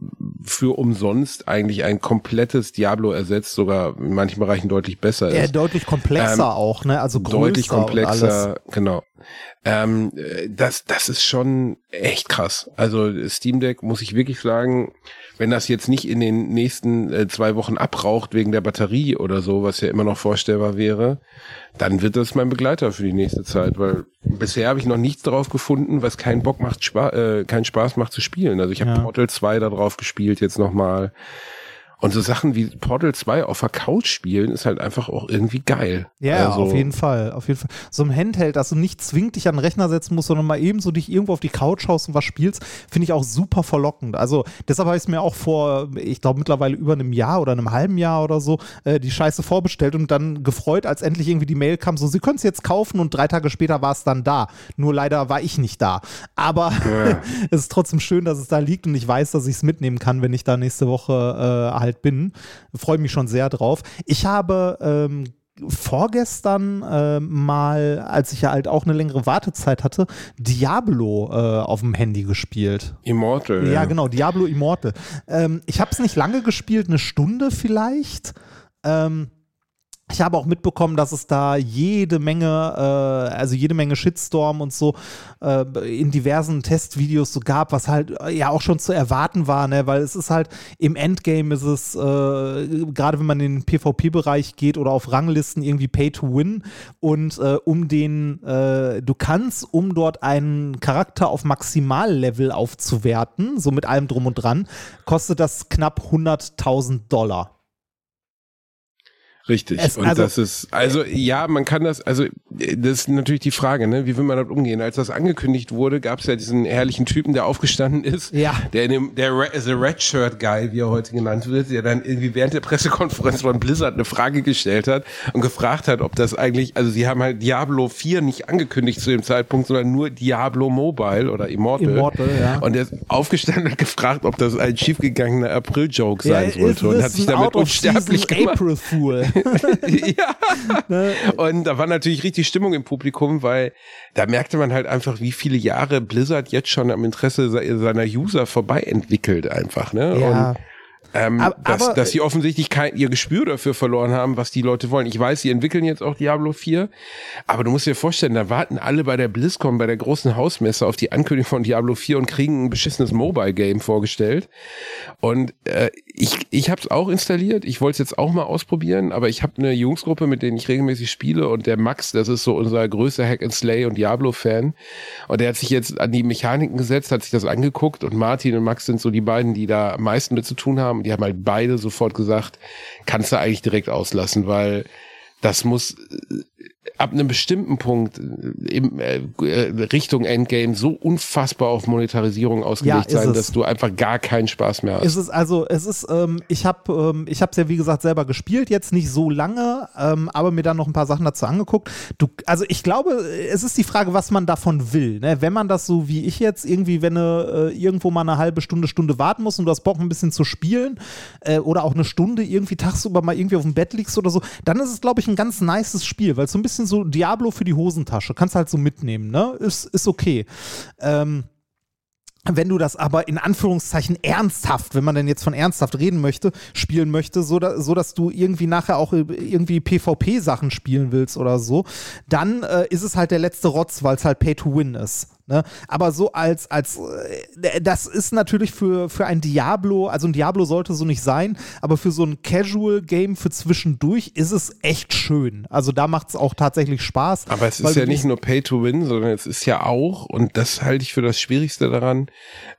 für umsonst eigentlich ein komplettes Diablo ersetzt, sogar in manchen Bereichen deutlich besser
Ja,
ist
deutlich komplexer
Ähm,
auch, ne? Also größer
deutlich komplexer, genau. Ähm, das, das ist schon echt krass. Also Steam Deck muss ich wirklich sagen, wenn das jetzt nicht in den nächsten äh, zwei Wochen abraucht wegen der Batterie oder so, was ja immer noch vorstellbar wäre, dann wird das mein Begleiter für die nächste Zeit, weil bisher habe ich noch nichts drauf gefunden, was keinen Bock macht, Spa äh, keinen Spaß macht zu spielen. Also ich habe ja. Portal 2 da drauf gespielt jetzt nochmal. Und so Sachen wie Portal 2 auf der Couch spielen ist halt einfach auch irgendwie geil.
Ja, also, auf jeden Fall, auf jeden Fall. So ein Handheld, dass du nicht zwingend dich an den Rechner setzen musst, sondern mal eben so dich irgendwo auf die Couch haust und was spielst, finde ich auch super verlockend. Also deshalb habe ich es mir auch vor, ich glaube mittlerweile über einem Jahr oder einem halben Jahr oder so, äh, die Scheiße vorbestellt und dann gefreut, als endlich irgendwie die Mail kam, so, sie können es jetzt kaufen und drei Tage später war es dann da. Nur leider war ich nicht da. Aber ja. <laughs> es ist trotzdem schön, dass es da liegt und ich weiß, dass ich es mitnehmen kann, wenn ich da nächste Woche äh, halt bin. Freue mich schon sehr drauf. Ich habe ähm, vorgestern äh, mal, als ich ja halt auch eine längere Wartezeit hatte, Diablo äh, auf dem Handy gespielt.
Immortal.
Ja, genau, Diablo Immortal. Ähm, ich habe es nicht lange gespielt, eine Stunde vielleicht. Ähm, ich habe auch mitbekommen, dass es da jede Menge, äh, also jede Menge Shitstorm und so äh, in diversen Testvideos so gab, was halt äh, ja auch schon zu erwarten war, ne? weil es ist halt im Endgame ist es, äh, gerade wenn man in den PvP-Bereich geht oder auf Ranglisten irgendwie Pay to Win und äh, um den, äh, du kannst, um dort einen Charakter auf Maximallevel aufzuwerten, so mit allem drum und dran, kostet das knapp 100.000 Dollar.
Richtig. Es, und also, das ist, also ja, man kann das, also das ist natürlich die Frage, ne? Wie will man damit umgehen? Als das angekündigt wurde, gab es ja diesen herrlichen Typen, der aufgestanden ist,
ja.
der in dem, der The Red Shirt Guy, wie er heute genannt wird, der dann irgendwie während der Pressekonferenz von Blizzard eine Frage gestellt hat und gefragt hat, ob das eigentlich, also sie haben halt Diablo 4 nicht angekündigt zu dem Zeitpunkt, sondern nur Diablo Mobile oder Immortal.
Immortal ja.
Und er ist aufgestanden und gefragt, ob das ein schiefgegangener April-Joke sein ja, sollte und hat sich damit unsterblich gemacht.
April Fool. <laughs>
ja. <laughs> Ne? Und da war natürlich richtig Stimmung im Publikum, weil da merkte man halt einfach, wie viele Jahre Blizzard jetzt schon am Interesse seiner User vorbei entwickelt einfach. Ne?
Ja.
Und ähm, aber, dass, dass sie offensichtlich kein, ihr Gespür dafür verloren haben, was die Leute wollen. Ich weiß, sie entwickeln jetzt auch Diablo 4, aber du musst dir vorstellen, da warten alle bei der BlizzCon, bei der großen Hausmesse auf die Ankündigung von Diablo 4 und kriegen ein beschissenes Mobile-Game vorgestellt. Und äh, ich, ich habe es auch installiert, ich wollte es jetzt auch mal ausprobieren, aber ich habe eine Jungsgruppe, mit denen ich regelmäßig spiele und der Max, das ist so unser größter Hack and Slay und Diablo-Fan. Und der hat sich jetzt an die Mechaniken gesetzt, hat sich das angeguckt und Martin und Max sind so die beiden, die da am meisten mit zu tun haben. Die haben halt beide sofort gesagt, kannst du eigentlich direkt auslassen, weil das muss ab einem bestimmten Punkt äh, im, äh, Richtung Endgame so unfassbar auf Monetarisierung ausgelegt ja, sein, dass du einfach gar keinen Spaß mehr hast.
Ist es also, es ist, ähm, ich habe, ähm, ich habe es ja wie gesagt selber gespielt, jetzt nicht so lange, ähm, aber mir dann noch ein paar Sachen dazu angeguckt. Du, also ich glaube, es ist die Frage, was man davon will. Ne? Wenn man das so wie ich jetzt irgendwie, wenn du äh, irgendwo mal eine halbe Stunde, Stunde warten musst und du hast Bock ein bisschen zu spielen äh, oder auch eine Stunde irgendwie tagsüber mal irgendwie auf dem Bett liegst oder so, dann ist es glaube ich ein ganz nices Spiel, weil es so ein bisschen bisschen so Diablo für die Hosentasche. Kannst halt so mitnehmen, ne? Ist, ist okay. Ähm, wenn du das aber in Anführungszeichen ernsthaft, wenn man denn jetzt von ernsthaft reden möchte, spielen möchte, so, da, so dass du irgendwie nachher auch irgendwie PvP-Sachen spielen willst oder so, dann äh, ist es halt der letzte Rotz, weil es halt Pay to Win ist. Ne? Aber so als, als, äh, das ist natürlich für, für ein Diablo, also ein Diablo sollte so nicht sein, aber für so ein Casual-Game für zwischendurch ist es echt schön. Also da macht es auch tatsächlich Spaß.
Aber es ist ja nicht nur Pay to Win, sondern es ist ja auch, und das halte ich für das Schwierigste daran,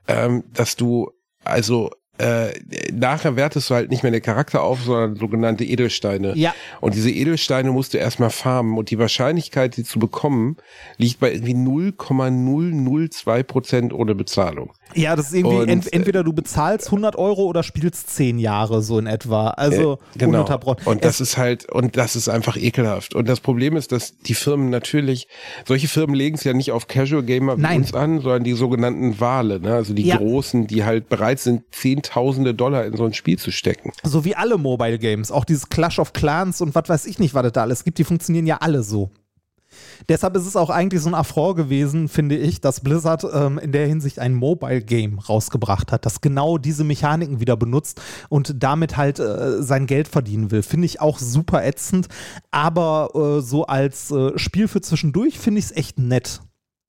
ähm, dass du also äh, nachher wertest du halt nicht mehr den Charakter auf, sondern sogenannte Edelsteine.
Ja.
Und diese Edelsteine musst du erstmal farmen. Und die Wahrscheinlichkeit, die zu bekommen, liegt bei irgendwie 0,002 Prozent ohne Bezahlung.
Ja, das ist irgendwie, und, ent, entweder du bezahlst 100 Euro oder spielst 10 Jahre so in etwa. Also
äh, genau. Und das ist halt, und das ist einfach ekelhaft. Und das Problem ist, dass die Firmen natürlich, solche Firmen legen es ja nicht auf Casual Gamer wie Nein. uns an, sondern die sogenannten Wale, ne? also die ja. großen, die halt bereit sind, 10.000 Dollar in so ein Spiel zu stecken.
So wie alle Mobile Games, auch dieses Clash of Clans und was weiß ich nicht, was es da alles gibt, die funktionieren ja alle so. Deshalb ist es auch eigentlich so ein Affront gewesen, finde ich, dass Blizzard ähm, in der Hinsicht ein Mobile-Game rausgebracht hat, das genau diese Mechaniken wieder benutzt und damit halt äh, sein Geld verdienen will. Finde ich auch super ätzend, aber äh, so als äh, Spiel für zwischendurch finde ich es echt nett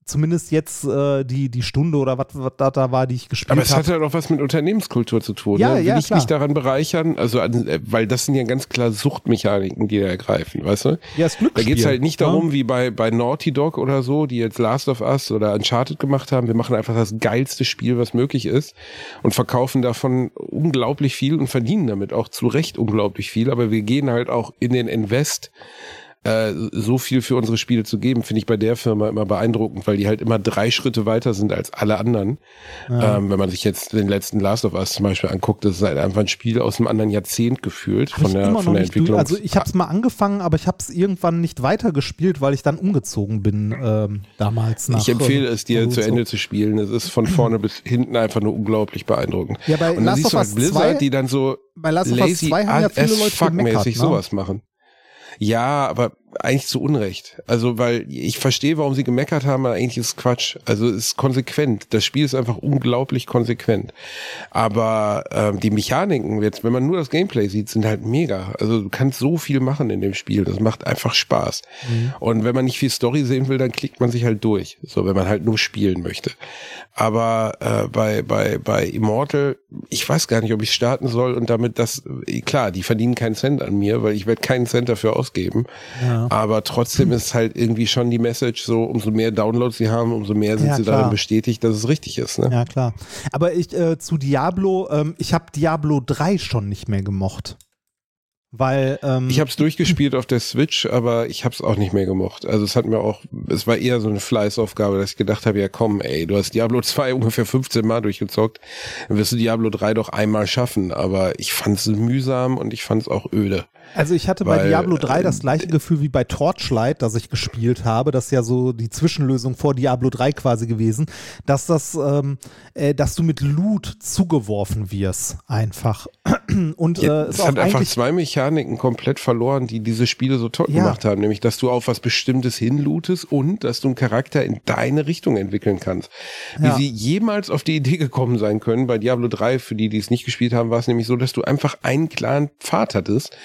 zumindest jetzt äh, die, die Stunde oder was da, da war, die ich gespielt habe.
Aber es hat ja doch was mit Unternehmenskultur zu tun.
Ja,
ne? Will
ja,
ich
klar.
mich daran bereichern? Also, an, äh, weil das sind ja ganz klar Suchtmechaniken, die da ergreifen, weißt du?
Ja, ist
Da
Glücksspiel.
geht's halt nicht darum,
Ja.
wie bei, bei Naughty Dog oder so, die jetzt Last of Us oder Uncharted gemacht haben. Wir machen einfach das geilste Spiel, was möglich ist und verkaufen davon unglaublich viel und verdienen damit auch zu Recht unglaublich viel. Aber wir gehen halt auch in den Invest, äh, so viel für unsere Spiele zu geben, finde ich bei der Firma immer beeindruckend, weil die halt immer drei Schritte weiter sind als alle anderen. Ähm, wenn man sich jetzt den letzten Last of Us zum Beispiel anguckt, das ist halt einfach ein Spiel aus einem anderen Jahrzehnt gefühlt
Hab
von der, von der Entwicklung.
Also ich habe es mal angefangen, aber ich habe es irgendwann nicht weitergespielt, weil ich dann umgezogen bin ähm, damals nach.
Ich empfehle
ähm,
es dir zu. Ende zu spielen. Es ist von vorne bis hinten einfach nur unglaublich beeindruckend.
Ja, bei
Und dann
Last
siehst
of
du halt Blizzard,
2
die dann so
Bei Last of Us
lazy
2 haben ja viele Leute gemeckert, ne?
sowas machen. Ja, aber eigentlich zu Unrecht. Also, weil ich verstehe, warum sie gemeckert haben, aber eigentlich ist es Quatsch. Also, es ist konsequent. Das Spiel ist einfach unglaublich konsequent. Aber ähm, die Mechaniken, jetzt, wenn man nur das Gameplay sieht, sind halt mega. Also, du kannst so viel machen in dem Spiel. Das macht einfach Spaß.
Mhm.
Und wenn man nicht viel Story sehen will, dann klickt man sich halt durch. So, wenn man halt nur spielen möchte. Aber äh, bei, bei, bei Immortal, ich weiß gar nicht, ob ich starten soll und damit das, äh, klar, die verdienen keinen Cent an mir, weil ich werde keinen Cent dafür ausgeben.
Ja.
Aber trotzdem ist halt irgendwie schon die Message so, umso mehr Downloads sie haben, umso mehr sind
Ja,
sie
klar.
darin bestätigt, dass es richtig ist. Ne?
Ja, klar. Aber ich äh, zu Diablo, ähm, ich habe Diablo 3 schon nicht mehr gemocht. Weil, ähm,
Ich habe es durchgespielt auf der Switch, aber ich habe es auch nicht mehr gemocht. Also es hat mir auch, es war eher so eine Fleißaufgabe, dass ich gedacht habe, ja komm, ey, du hast Diablo <laughs> 2 ungefähr 15 Mal durchgezockt, dann wirst du Diablo 3 doch einmal schaffen. Aber ich fand es mühsam und ich fand es auch öde.
Also ich hatte bei
Weil,
Diablo 3
äh,
das gleiche Gefühl wie bei Torchlight, das ich gespielt habe. Das ist ja so die Zwischenlösung vor Diablo 3 quasi gewesen, dass das, ähm, äh, dass du mit Loot zugeworfen wirst, einfach. <clears throat> Und äh,
Ja,
ist
es hat einfach zwei Mechaniken komplett verloren, die diese Spiele so toll
Ja.
gemacht haben. Nämlich, dass du auf was Bestimmtes hinlootest und dass du einen Charakter in deine Richtung entwickeln kannst. Wie
Ja.
sie jemals auf die Idee gekommen sein können, bei Diablo 3, für die, die es nicht gespielt haben, war es nämlich so, dass du einfach einen klaren Pfad hattest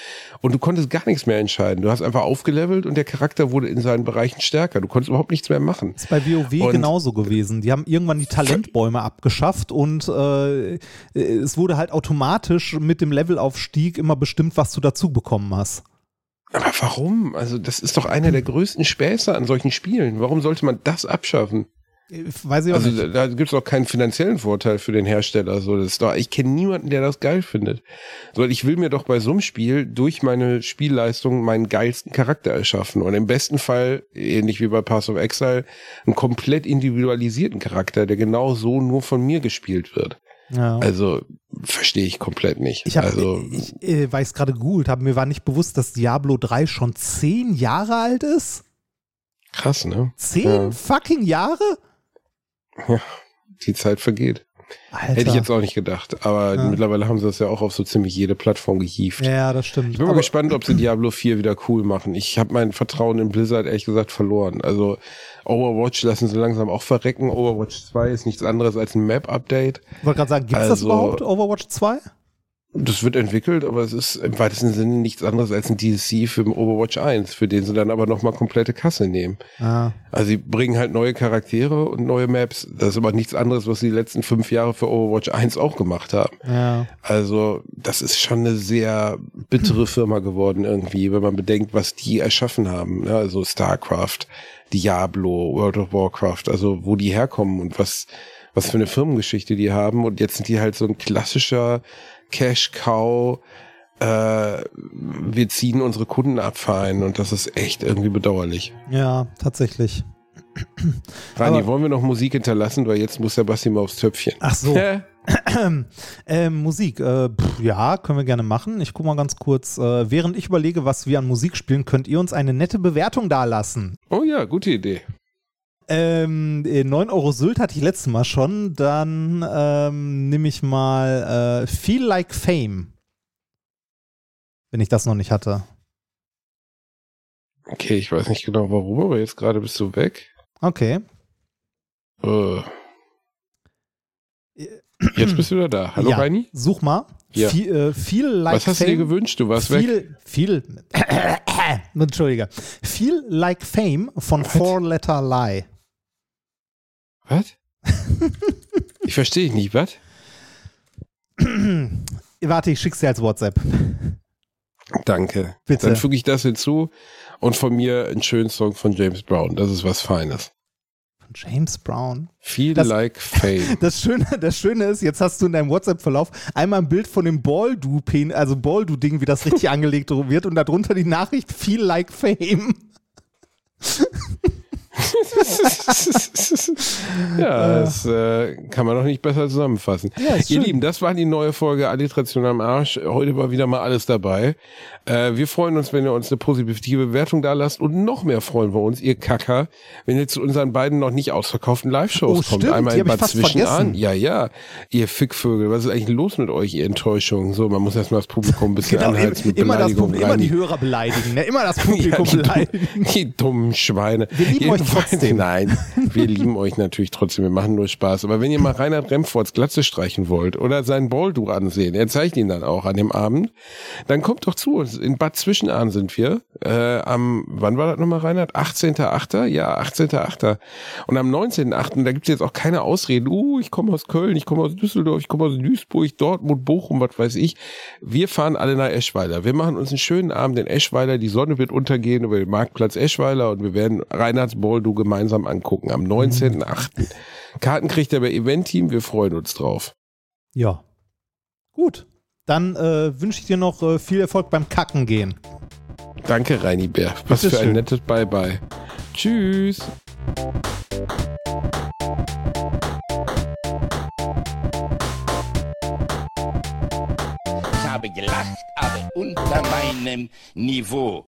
und du konntest gar nichts mehr entscheiden. Du hast einfach aufgelevelt und der Charakter wurde in seinen Bereichen stärker. Du konntest überhaupt nichts mehr machen.
ist bei WoW
Und-
genauso gewesen. Die haben irgendwann die Talentbäume abgeschafft und äh, es wurde halt automatisch mit dem Levelaufstieg immer bestimmt, was du dazu bekommen hast.
Aber warum? Also, das ist doch einer der größten Späße an solchen Spielen. Warum sollte man das abschaffen?
Äh, Weiß ich auch
Also
nicht.
da, da gibt es auch keinen finanziellen Vorteil für den Hersteller. So, das ist doch, ich kenne niemanden, der das geil findet. So, ich will mir doch bei so einem Spiel durch meine Spielleistung meinen geilsten Charakter erschaffen. Und im besten Fall, ähnlich wie bei Pass of Exile, einen komplett individualisierten Charakter, der genau so nur von mir gespielt wird.
Ja.
Also verstehe ich komplett nicht.
Ich habe,
also,
ich, äh, weil ich es gerade gegoogelt habe, mir war nicht bewusst, dass Diablo 3 schon zehn Jahre alt ist.
krass, ne?
Zehn
Ja.
fucking Jahre?
Die Zeit vergeht.
Alter.
Hätte ich jetzt auch nicht gedacht. Aber
Ja.
mittlerweile haben sie das ja auch auf so ziemlich jede Plattform gehievt.
Ja, das stimmt.
Ich bin mal
Aber-
gespannt, ob sie Diablo 4 wieder cool machen. Ich habe mein Vertrauen in Blizzard ehrlich gesagt verloren. Also Overwatch lassen sie langsam auch verrecken. Overwatch 2 ist nichts anderes als ein Map-Update.
Ich wollte gerade sagen, gibt es das
Also-
überhaupt, Overwatch 2?
Das wird entwickelt, aber es ist im weitesten Sinne nichts anderes als ein DLC für Overwatch 1, für den sie dann aber nochmal komplette Kasse nehmen.
Ah,
Also sie bringen halt neue Charaktere und neue Maps. Das ist aber nichts anderes, was sie die letzten fünf Jahre für Overwatch 1 auch gemacht haben.
ja.
Also, das ist schon eine sehr bittere <laughs> Firma geworden irgendwie, wenn man bedenkt, was die erschaffen haben. Ne? Also StarCraft, Diablo, World of Warcraft, also wo die herkommen und was, was für eine Firmengeschichte die haben. Und jetzt sind die halt so ein klassischer Cash-Cow, äh, wir ziehen unsere Kunden ab Verein und das ist echt irgendwie bedauerlich.
Ja, tatsächlich.
Rani,
Aber-
wollen wir noch Musik hinterlassen, weil jetzt muss der Basti mal aufs Töpfchen.
Ach so. <laughs> ähm, Musik, äh, pff, ja, können wir gerne machen. Ich gucke mal ganz kurz. Äh, während ich überlege, was wir an Musik spielen, könnt ihr uns eine nette Bewertung dalassen.
Oh ja, gute Idee.
Ähm, äh, 9 Euro Sylt hatte ich letztes Mal schon. Dann ähm, nehme ich mal äh, Feel Like Fame. Wenn ich das noch nicht hatte.
Okay, ich weiß nicht genau warum, aber jetzt gerade bist du weg.
Okay.
Äh. Jetzt bist du wieder da. Hallo
ja.
Reini?
Such mal.
Ja.
Viel, äh, viel like
Was hast du
fame.
dir gewünscht? Du warst weg.
viel, viel, <coughs> Entschuldige. Viel like fame von Four Letter Lie.
Was? <laughs> ich verstehe dich nicht, was? <clears throat>
Warte, ich schick's dir als WhatsApp.
Danke.
Bitte.
Dann füge ich das hinzu und von mir einen schönen Song von James Brown. Das ist was Feines.
Von James Brown.
Feel
Das-
like <laughs> fame.
Das Schöne, das Schöne ist, jetzt hast du in deinem WhatsApp-Verlauf einmal ein Bild von dem Baldu-Pen, also Baldu-Ding, wie das richtig <laughs> angelegt wird und darunter die Nachricht Feel like Fame. <laughs>
ja, das äh, kann man doch nicht besser zusammenfassen.
Ja,
Ihr
schön.
Lieben, das war die neue Folge Alliteration am Arsch. Heute war wieder mal alles dabei. Äh, wir freuen uns, wenn ihr uns eine positive Bewertung da lasst und noch mehr freuen wir uns, ihr Kacker, wenn ihr zu unseren beiden noch nicht ausverkauften Live-Shows
Oh,
kommt.
stimmt,
Einmal in Bad. Zwischenahn. Ja, ja, ihr Fickvögel, was ist eigentlich los mit euch, ihr Enttäuschungen? So, man muss erstmal das Publikum ein bisschen <laughs>
Genau,
anheizen mit
immer, das,
Beleidigung
Publikum- immer die. Hörer beleidigen, ne? immer das <laughs> Publikum
Ja, die,
beleidigen.
dummen, die dummen Schweine.
Wir lieben euch
Jedenfalls-
trotzdem.
Nein, wir lieben euch natürlich trotzdem. Wir machen nur Spaß. Aber wenn ihr mal Reinhard Remfords Glatze streichen wollt oder sein Ballduch ansehen, er zeigt ihn dann auch an dem Abend, dann kommt doch zu uns. In Bad Zwischenahn sind wir. Äh, am, wann war das nochmal, Reinhard? 18.8.? Ja, 18.8. Und am 19.8., da gibt's jetzt auch keine Ausreden. Uh, ich komme aus Köln, ich komme aus Düsseldorf, ich komme aus Duisburg, Dortmund, Bochum, was weiß ich. Wir fahren alle nach Eschweiler. Wir machen uns einen schönen Abend in Eschweiler. Die Sonne wird untergehen über den Marktplatz Eschweiler und wir werden Reinhards Boldu gemeinsam angucken am 19.8. Karten kriegt er bei Event-Team. Wir freuen uns drauf.
Ja. Gut. Dann äh, wünsche ich dir noch äh, viel Erfolg beim Kacken gehen.
Danke, Reini Bär. Was für ein
Bitteschön.
nettes Bye-bye. Tschüss.
Ich habe gelacht, aber unter meinem Niveau.